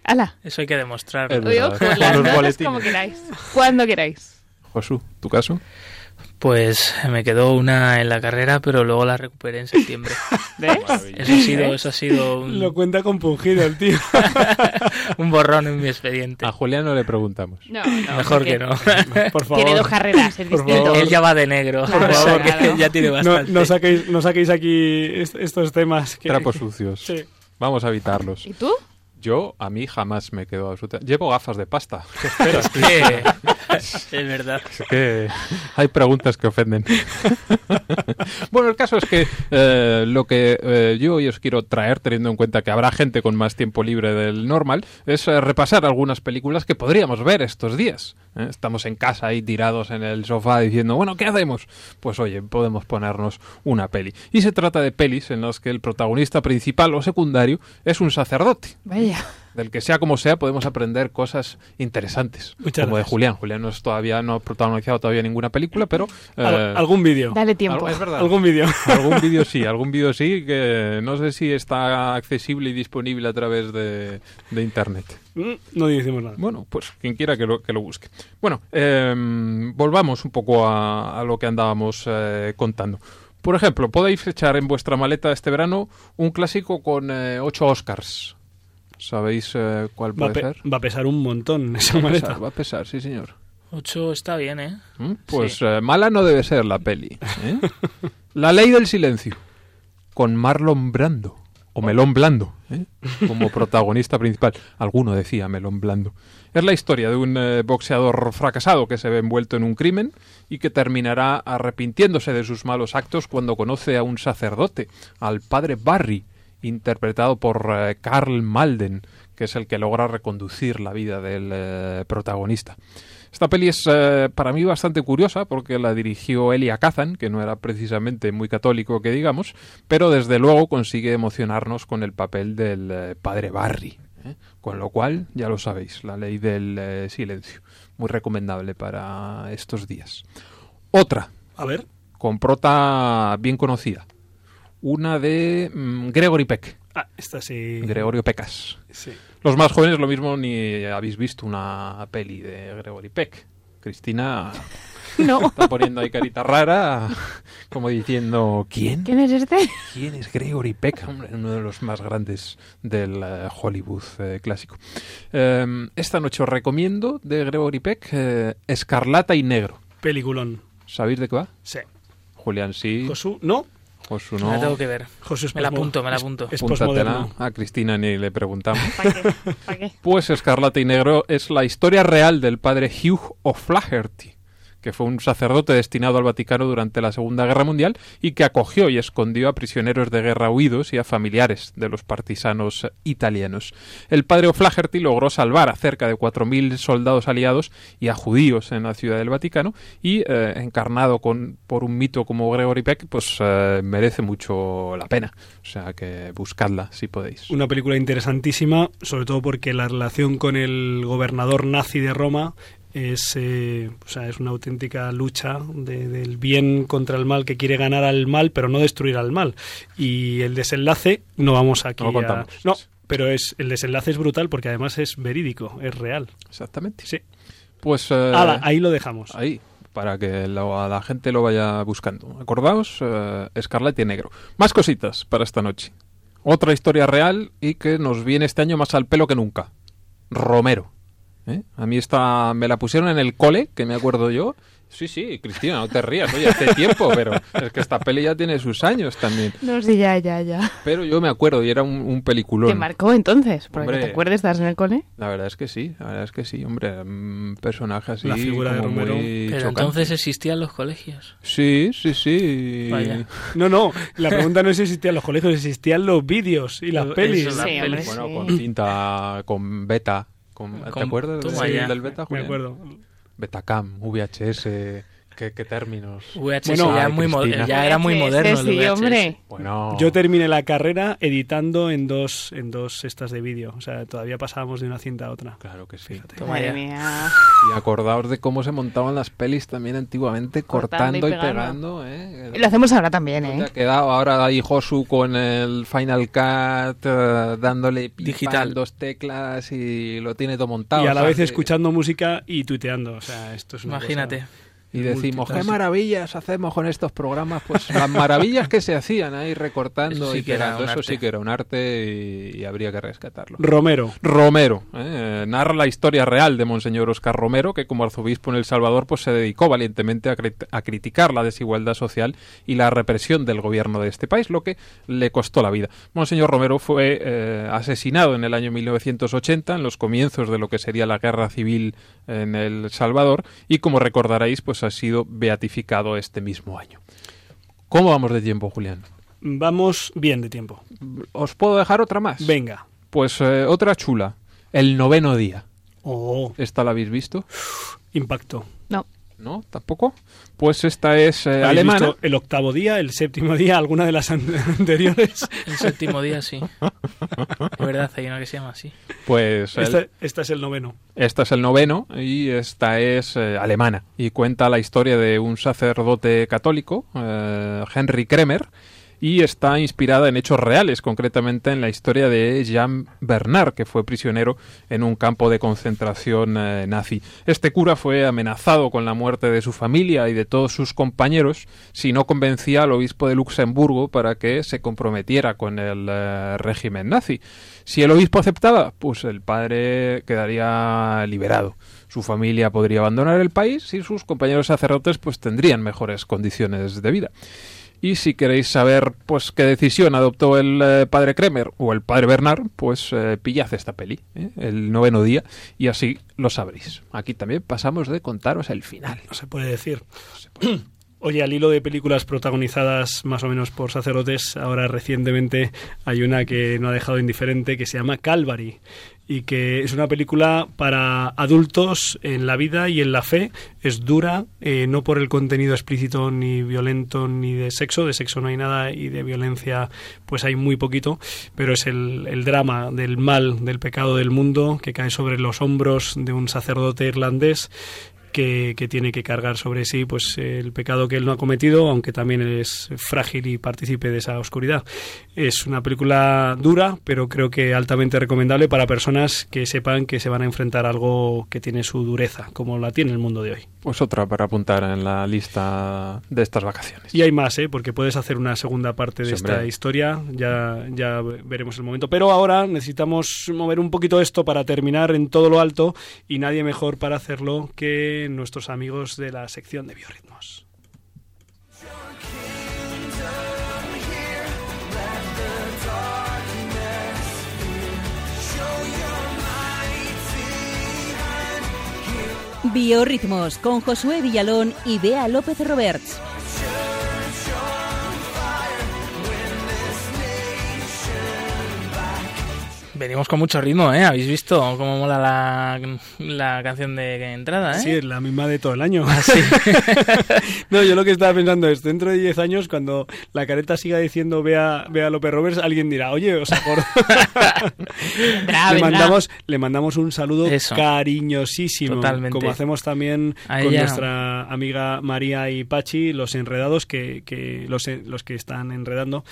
¡Hala! Eso hay que demostrarlo. Es Oye, con las notas como queráis. Cuando queráis. Josu, ¿tu caso? Pues me quedó una en la carrera, pero luego la recuperé en septiembre. ¿Ves? Eso ha sido, eso ha sido un, Lo cuenta compungido el tío. un borrón en mi expediente. A Julián no le preguntamos. No, no. Mejor que no. Por favor. Tiene dos carreras, es Por distinto. favor. Él ya va de negro. Claro, o sea que ya tiene No, bastante. no saquéis, no saquéis aquí est- estos temas. Que, Trapos sucios. Sí. Vamos a evitarlos. ¿Y tú? Yo, a mí jamás me quedo absoluta. Llevo gafas de pasta. ¿Qué esperas? es que es verdad. Es que hay preguntas que ofenden. bueno, el caso es que eh, lo que eh, yo hoy os quiero traer, teniendo en cuenta que habrá gente con más tiempo libre del normal, es eh, repasar algunas películas que podríamos ver estos días. ¿eh? Estamos en casa ahí tirados en el sofá diciendo, bueno, ¿qué hacemos? Pues oye, podemos ponernos una peli. Y se trata de pelis en las que el protagonista principal o secundario es un sacerdote Vaya. Del que sea como sea, podemos aprender cosas interesantes. Muchas como de. Julián. Julián no, es todavía, no ha protagonizado todavía ninguna película, pero... eh, Al- algún vídeo. Dale tiempo. es verdad. Algún vídeo. Algún vídeo sí, algún vídeo sí, que no sé si está accesible y disponible a través de, de Internet. Mm, No decimos nada. Bueno, pues quien quiera que lo, que lo busque. Bueno, eh, volvamos un poco a, a lo que andábamos eh, contando. Por ejemplo, podéis echar en vuestra maleta este verano un clásico con eh, ocho Oscars. ¿Sabéis eh, cuál Va a, puede pe- ser? va a pesar un montón esa Va a maleta. pesar, va a pesar, sí, señor. Ocho está bien, ¿eh? ¿Mm? Pues Sí. eh, mala no debe ser la peli. ¿eh? la ley del silencio. Con Marlon Brando. O Melón Blando, ¿eh? como protagonista principal. Alguno decía Melón Blando. Es la historia de un eh, boxeador fracasado que se ve envuelto en un crimen y que terminará arrepintiéndose de sus malos actos cuando conoce a un sacerdote, al padre Barry, interpretado por eh, Carl Malden, que es el que logra reconducir la vida del eh, protagonista. Esta peli es eh, para mí bastante curiosa porque la dirigió Elia Kazan, que no era precisamente muy católico que digamos, pero desde luego consigue emocionarnos con el papel del eh, padre Barry. Con lo cual, ya lo sabéis, la ley del silencio. Muy recomendable para estos días. Otra, A ver. con prota bien conocida. Una de mm, Gregory Peck. Ah, esta sí. Gregorio Pecas. Sí. Los más jóvenes lo mismo ni habéis visto una peli de Gregory Peck. Cristina No. Está poniendo ahí carita rara, como diciendo, ¿quién? ¿Quién es este? ¿Quién es Gregory Peck? Hombre, uno de los más grandes del eh, Hollywood eh, clásico. Eh, esta noche os recomiendo de Gregory Peck eh, Escarlata y Negro. Peliculón. ¿Sabéis de qué va? Sí. Julián sí, Josu, no. Josu Me no. la tengo que ver. Josu es Me la apunto, me la es- apunto. Es posmoderno. A Cristina ni le preguntamos. ¿Para qué? ¿Para qué? Pues Escarlata y Negro es la historia real del padre Hugh O'Flaherty, que fue un sacerdote destinado al Vaticano durante la Segunda Guerra Mundial y que acogió y escondió a prisioneros de guerra huidos y a familiares de los partisanos italianos. El padre O'Flaherty logró salvar a cerca de 4.000 soldados aliados y a judíos en la ciudad del Vaticano y, eh, encarnado con, por un mito como Gregory Peck, pues eh, merece mucho la pena. O sea que buscadla si podéis. Una película interesantísima, sobre todo porque la relación con el gobernador nazi de Roma es, eh, o sea, es una auténtica lucha de- del bien contra el mal que quiere ganar al mal, pero no destruir al mal. Y el desenlace, no vamos aquí No a... No, pero es, el desenlace es brutal porque además es verídico, es real. Exactamente. Sí. Pues eh, Ala, ahí lo dejamos. ahí, para que la gente lo vaya buscando. Acordaos, eh, y Negro. Más cositas para esta noche. Otra historia real y que nos viene este año más al pelo que nunca. Romero. ¿Eh? A mí esta me la pusieron en el cole, que me acuerdo yo. Sí, sí, Cristina, no te rías, oye, hace tiempo, pero es que esta peli ya tiene sus años también. No, sí, ya, ya, ya. Pero yo me acuerdo y era un, un peliculón. ¿Te marcó entonces? Porque Hombre. te acuerdas, estás en el cole. La verdad es que sí, la verdad es que sí, hombre, un personaje así La figura de Romero. muy Pero chocante. entonces existían los colegios. Sí, sí, sí. Vaya. No, no, la pregunta no es si existían los colegios, existían los vídeos y las Eso, pelis. las Sí, hombre. Bueno, sí. con cinta, con beta. Con, ¿Te Con- acuerdas toma del- ya. del beta, Me Julián? acuerdo. Betacam, VHS, ¿qué, qué términos? VHS Bueno, ya, ay, muy mo- Cristina. ya era muy VHS, moderno sí, hombre. Bueno, Yo terminé la carrera editando en dos, en dos estas de vídeo. O sea, todavía pasábamos de una cinta a otra. claro que sí. Toma Madre ya. mía. Y acordaos de cómo se montaban las pelis también antiguamente, cortando, Cortando y, y pegando. ¿eh? Lo hacemos ahora también, ¿No te ha ¿eh? quedado ahora ahí Josu con el Final Cut eh, dándole Digital. dos teclas y lo tiene todo montado? y a la vez escuchando música y tuiteando. O sea, esto es una Imagínate. cosa- Y decimos, qué maravillas hacemos con estos programas. Pues las maravillas que se hacían ahí recortando Eso sí y que era pegando. Eso arte. sí que era un arte y, y habría que rescatarlo. Romero. Romero ¿eh? narra la historia real de Monseñor Oscar Romero, que como arzobispo en El Salvador pues se dedicó valientemente a, cri- a criticar la desigualdad social y la represión del gobierno de este país, lo que le costó la vida. Monseñor Romero fue eh, asesinado en el año 1980, en los comienzos de lo que sería la guerra civil en El Salvador, y como recordaréis, pues ha sido beatificado este mismo año. ¿Cómo vamos de tiempo, Julián? Vamos bien de tiempo. ¿Os puedo dejar otra más? Venga. Pues eh, otra chula. El noveno día. Oh, ¿Esta la habéis visto? impacto. No. ¿No? ¿Tampoco? Pues esta es eh, ¿Habéis alemana. visto el octavo día, el séptimo día, alguna de las an- anteriores? El séptimo día, sí. Es verdad, hay una que se llama así. Pues el- Esta, esta es el noveno. Esta es el noveno y esta es eh, alemana y cuenta la historia de un sacerdote católico, eh, Henry Kremer, y está inspirada en hechos reales, concretamente en la historia de Jean Bernard, que fue prisionero en un campo de concentración eh, nazi. Este cura fue amenazado con la muerte de su familia y de todos sus compañeros si no convencía al obispo de Luxemburgo para que se comprometiera con el eh, régimen nazi. Si el obispo aceptaba, pues el padre quedaría liberado. Su familia podría abandonar el país y sus compañeros sacerdotes pues tendrían mejores condiciones de vida. Y si queréis saber pues qué decisión adoptó el eh, padre Kremer o el padre Bernard, pues eh, pillad esta peli, ¿eh? el noveno día, y así lo sabréis. Aquí también pasamos de contaros el final. No se puede decir. Oye, al hilo de películas protagonizadas más o menos por sacerdotes, ahora recientemente hay una que no ha dejado indiferente que se llama Calvary y que es una película para adultos en la vida y en la fe. Es dura, eh, no por el contenido explícito ni violento ni de sexo, de sexo no hay nada y de violencia pues hay muy poquito, pero es el, el drama del mal, del pecado del mundo que cae sobre los hombros de un sacerdote irlandés que, que, tiene que cargar sobre sí pues el pecado que él no ha cometido, aunque también es frágil y participe de esa oscuridad. Es una película dura, pero creo que altamente recomendable para personas que sepan que se van a enfrentar a algo que tiene su dureza, como la tiene el mundo de hoy. Pues otra para apuntar en la lista de estas vacaciones. Y hay más, ¿eh? porque puedes hacer una segunda parte de esta historia, ya, ya veremos el momento. Pero ahora necesitamos mover un poquito esto para terminar en todo lo alto y nadie mejor para hacerlo que nuestros amigos de la sección de biorritmos. Biorritmos con Josué Villalón y Bea López Roberts. Venimos con mucho ritmo, ¿eh? ¿Habéis visto cómo mola la, la canción de entrada, eh? Sí, es la misma de todo el año. ¿Ah, sí? no, yo lo que estaba pensando es, dentro de 10 años, cuando la careta siga diciendo vea, vea López Roberts, alguien dirá, oye, os acuerdo. le, mandamos, le mandamos un saludo cariñosísimo. Totalmente. Como hacemos también con nuestra amiga María y Pachi, los enredados, que, que los, los que están enredando,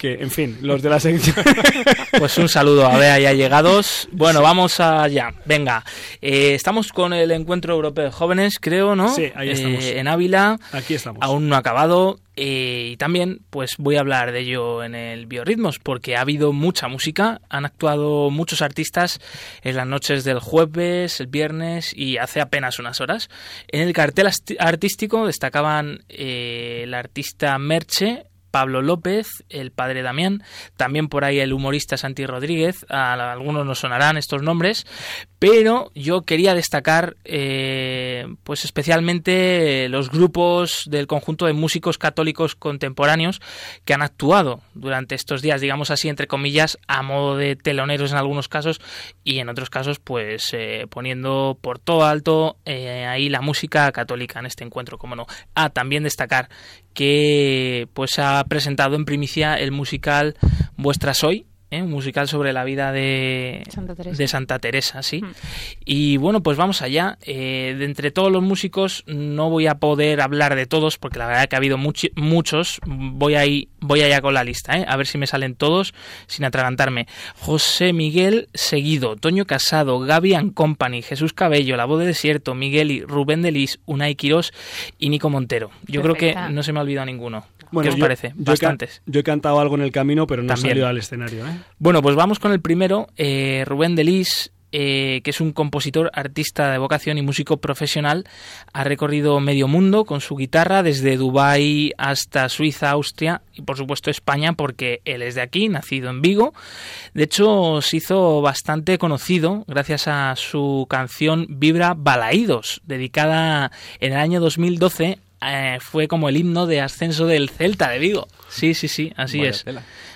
que, en fin, los de la sección. Pues un saludo a Bea y allegados. Bueno, vamos allá. Venga, eh, estamos con el Encuentro Europeo de Jóvenes, creo, ¿no? Sí, ahí estamos. Eh, en Ávila. Aquí estamos. Aún no ha acabado. Eh, y también, pues voy a hablar de ello en el Biorritmos, porque ha habido mucha música, han actuado muchos artistas en las noches del jueves, el viernes y hace apenas unas horas. En el cartel artístico destacaban el artista Merche, Pablo López, el padre Damián, también por ahí el humorista Santi Rodríguez, a algunos nos sonarán estos nombres, pero yo quería destacar eh, pues especialmente los grupos del conjunto de músicos católicos contemporáneos que han actuado durante estos días, digamos así, entre comillas, a modo de teloneros en algunos casos y en otros casos pues eh, poniendo por todo alto eh, ahí la música católica en este encuentro, como no. Ah, también destacar que pues ha presentado en primicia el musical Vuestra Soy, ¿eh? un musical sobre la vida de Santa Teresa, de Santa Teresa sí. Y bueno, pues vamos allá. Eh, de entre todos los músicos no voy a poder hablar de todos porque la verdad que ha habido muchos. Voy ahí, voy allá con la lista, ¿eh? a ver si me salen todos sin atragantarme. José Miguel Seguido, Toño Casado, Gaby and Company, Jesús Cabello, La Voz de Desierto, Miguel y Rubén Delis, Unai Quirós y Nico Montero. Yo creo que no se me ha olvidado ninguno. ¿Qué os parece? Bastantes. Yo he, cantado algo en el camino, pero no he salido al escenario. ¿eh? Bueno, pues vamos con el primero, eh, Rubén Delis. Eh, que es un compositor, artista de vocación y músico profesional, ha recorrido medio mundo con su guitarra desde Dubái hasta Suiza, Austria y por supuesto España porque él es de aquí, nacido en Vigo. De hecho, se hizo bastante conocido gracias a su canción Vibra Balaídos, dedicada en el año 2012 eh, fue como el himno de ascenso del Celta de Vigo. Sí, sí, sí, así es.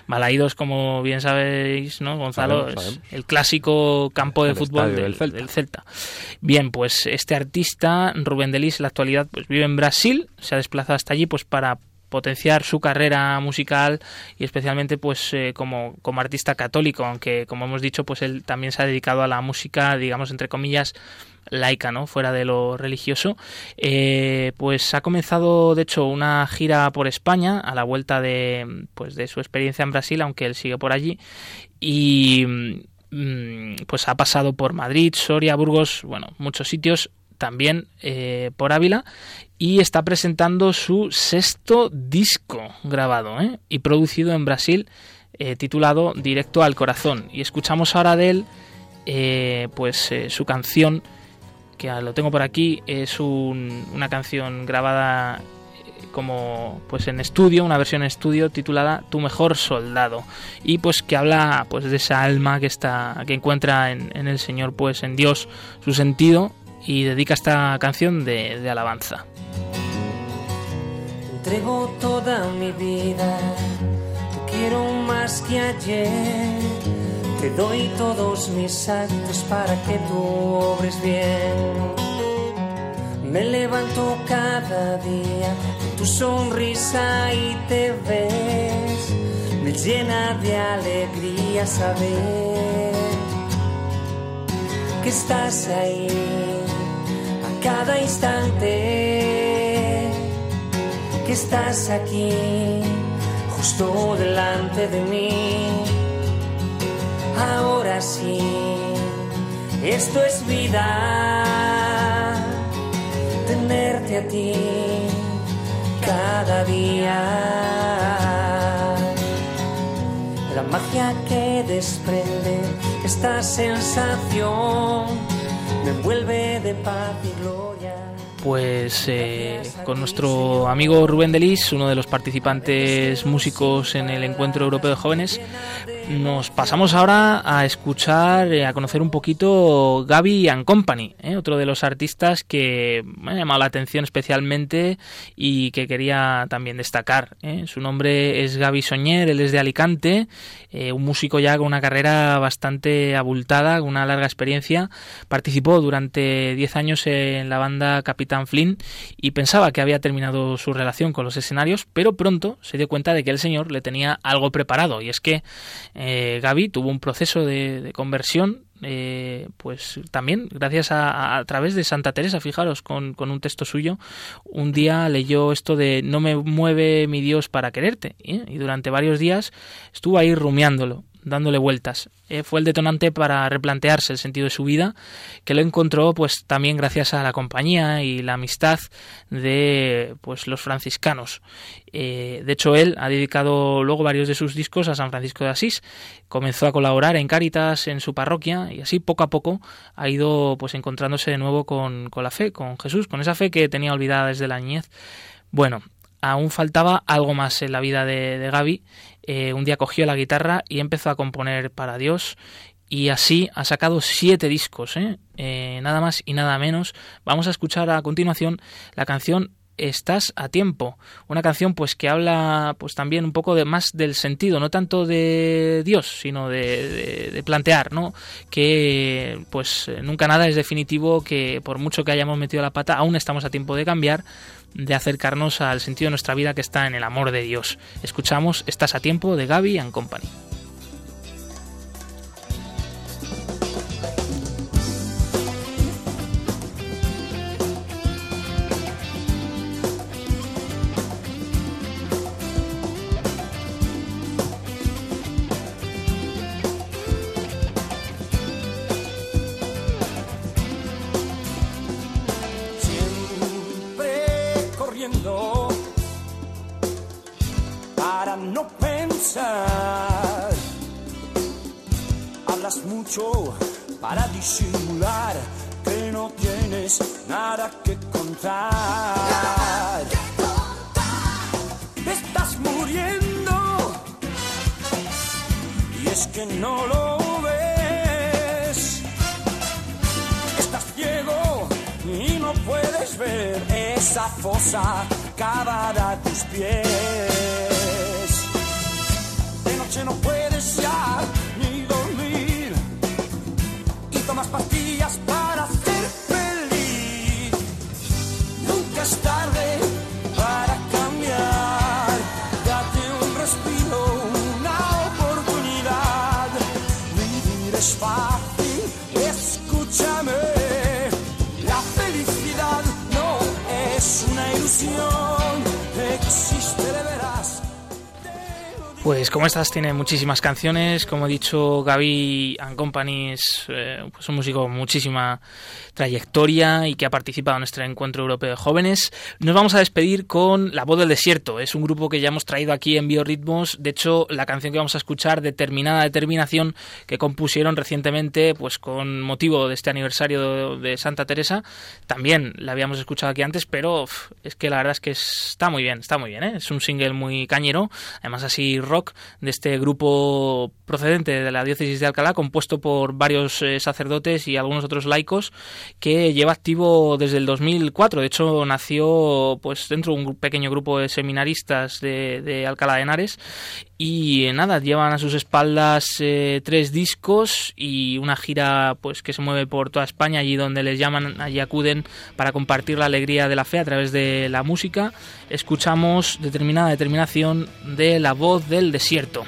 Malaídos, como bien sabéis, ¿no, Gonzalo? Es el clásico campo de fútbol del, Celta. Bien, pues este artista, Rubén Delis, en la actualidad pues vive en Brasil, se ha desplazado hasta allí pues para potenciar su carrera musical y especialmente pues eh, como, como artista católico, aunque como hemos dicho pues él también se ha dedicado a la música, digamos entre comillas, laica, ¿no? Fuera de lo religioso. Eh, pues ha comenzado, de hecho, una gira por España a la vuelta de, pues, de su experiencia en Brasil, aunque él sigue por allí. Y mm, pues ha pasado por Madrid, Soria, Burgos, bueno, muchos sitios, también eh, por Ávila, y está presentando su sexto disco grabado ¿eh? y producido en Brasil, titulado Directo al Corazón. Y escuchamos ahora de él, pues su canción que lo tengo por aquí, es una canción grabada eh, como pues en estudio, una versión en estudio titulada Tu mejor soldado y pues que habla pues de esa alma que está que encuentra en, el Señor pues en Dios su sentido y dedica esta canción de alabanza. Entrego toda mi vida, quiero más que ayer te doy todos mis actos para que tú obres bien. Me levanto cada día con tu sonrisa y te ves. Me llena de alegría saber que estás ahí cada instante estás aquí, justo delante de mí. Ahora sí, esto es vida, tenerte a ti cada día. La magia que desprende esta sensación me envuelve de paz y gloria. Pues eh, con nuestro amigo Rubén Delis, uno de los participantes músicos en el Encuentro Europeo de Jóvenes, nos pasamos ahora a escuchar, eh, a conocer un poquito Gaby and Company, eh, otro de los artistas que me ha llamado la atención especialmente y que quería también destacar. eh. Su nombre es Gaby Soñer, él es de Alicante, eh, un músico ya con una carrera bastante abultada, con una larga experiencia. Participó durante 10 años en la banda Capitán Flynn y pensaba que había terminado su relación con los escenarios, pero pronto se dio cuenta de que el señor le tenía algo preparado y es que eh, Gaby tuvo un proceso de, conversión eh, pues también gracias a, a, a través de Santa Teresa, fijaros, con, con, un texto suyo, un día leyó esto de no me mueve mi Dios para quererte ¿eh? y durante varios días estuvo ahí rumiándolo dándole vueltas. Eh, fue el detonante para replantearse el sentido de su vida, que lo encontró pues también gracias a la compañía y la amistad de pues los franciscanos. Eh, de hecho, él ha dedicado luego varios de sus discos a San Francisco de Asís. Comenzó a colaborar en Cáritas en su parroquia y así poco a poco ha ido pues encontrándose de nuevo con, con la fe, con Jesús, con esa fe que tenía olvidada desde la niñez. Bueno, aún faltaba algo más en la vida de, de Gaby eh, un día cogió la guitarra y empezó a componer para Dios y así ha sacado siete discos, ¿eh? Eh, nada más y nada menos. Vamos a escuchar a continuación la canción Estás a tiempo, una canción pues que habla pues también un poco de más del sentido, no tanto de Dios, sino de, de, plantear, ¿no? Que pues nunca nada es definitivo, que por mucho que hayamos metido la pata, aún estamos a tiempo de cambiar, de acercarnos al sentido de nuestra vida que está en el amor de Dios. Escuchamos Estás a tiempo de Gaby and Company. Tiene muchísimas canciones, como he dicho, Gaby and Company es eh, pues un músico con muchísima trayectoria y que ha participado en nuestro encuentro europeo de jóvenes. Nos vamos a despedir con La voz del desierto. Es un grupo que ya hemos traído aquí en Biorritmos. De hecho, la canción que vamos a escuchar, Determinada Determinación, que compusieron recientemente, pues con motivo de este aniversario de, Santa Teresa, también la habíamos escuchado aquí antes, pero es que la verdad es que está muy bien, está muy bien. ¿eh? Es un single muy cañero, además así rock de este grupo procedente de la diócesis de Alcalá, compuesto por varios eh, sacerdotes y algunos otros laicos, que lleva activo desde el 2004. De hecho, nació pues dentro de un pequeño grupo de seminaristas de, Alcalá de Henares y eh, nada, llevan a sus espaldas eh, tres discos y una gira pues que se mueve por toda España, allí donde les llaman, allí acuden para compartir la alegría de la fe a través de la música. Escuchamos determinada determinación de la voz del desierto.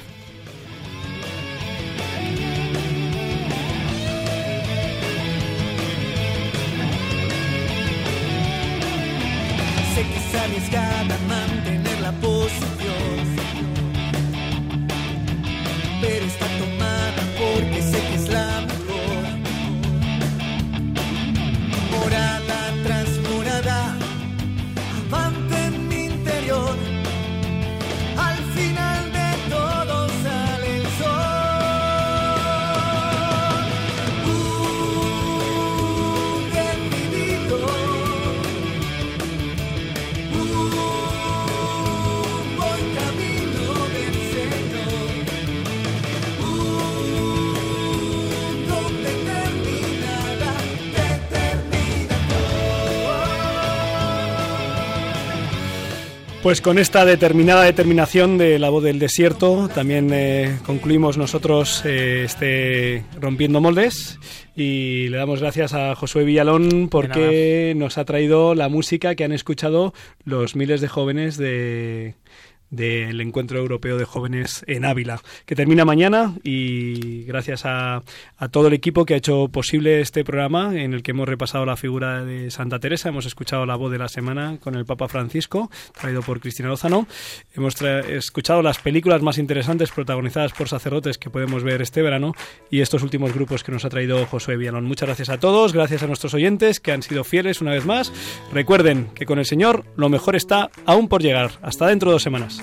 Pues con esta determinada determinación de la voz del desierto, también eh, concluimos nosotros eh, este Rompiendo Moldes y le damos gracias a Josué Villalón porque nos ha traído la música que han escuchado los miles de jóvenes de del Encuentro Europeo de Jóvenes en Ávila, que termina mañana y gracias a, a, todo el equipo que ha hecho posible este programa en el que hemos repasado la figura de Santa Teresa, hemos escuchado la voz de la semana con el Papa Francisco, traído por Cristina Lozano, hemos escuchado las películas más interesantes protagonizadas por sacerdotes que podemos ver este verano y estos últimos grupos que nos ha traído Josué Villalón. Muchas gracias a todos, gracias a nuestros oyentes que han sido fieles una vez más. Recuerden que con el Señor lo mejor está aún por llegar. Hasta dentro de dos semanas.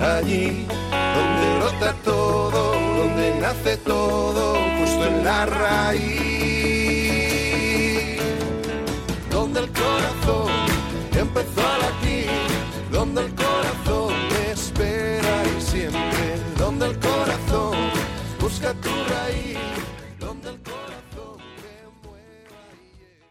allí donde brota todo, donde nace todo, justo en la raíz, donde el corazón empezó a latir, donde el corazón me espera y siempre, donde el corazón busca tu raíz.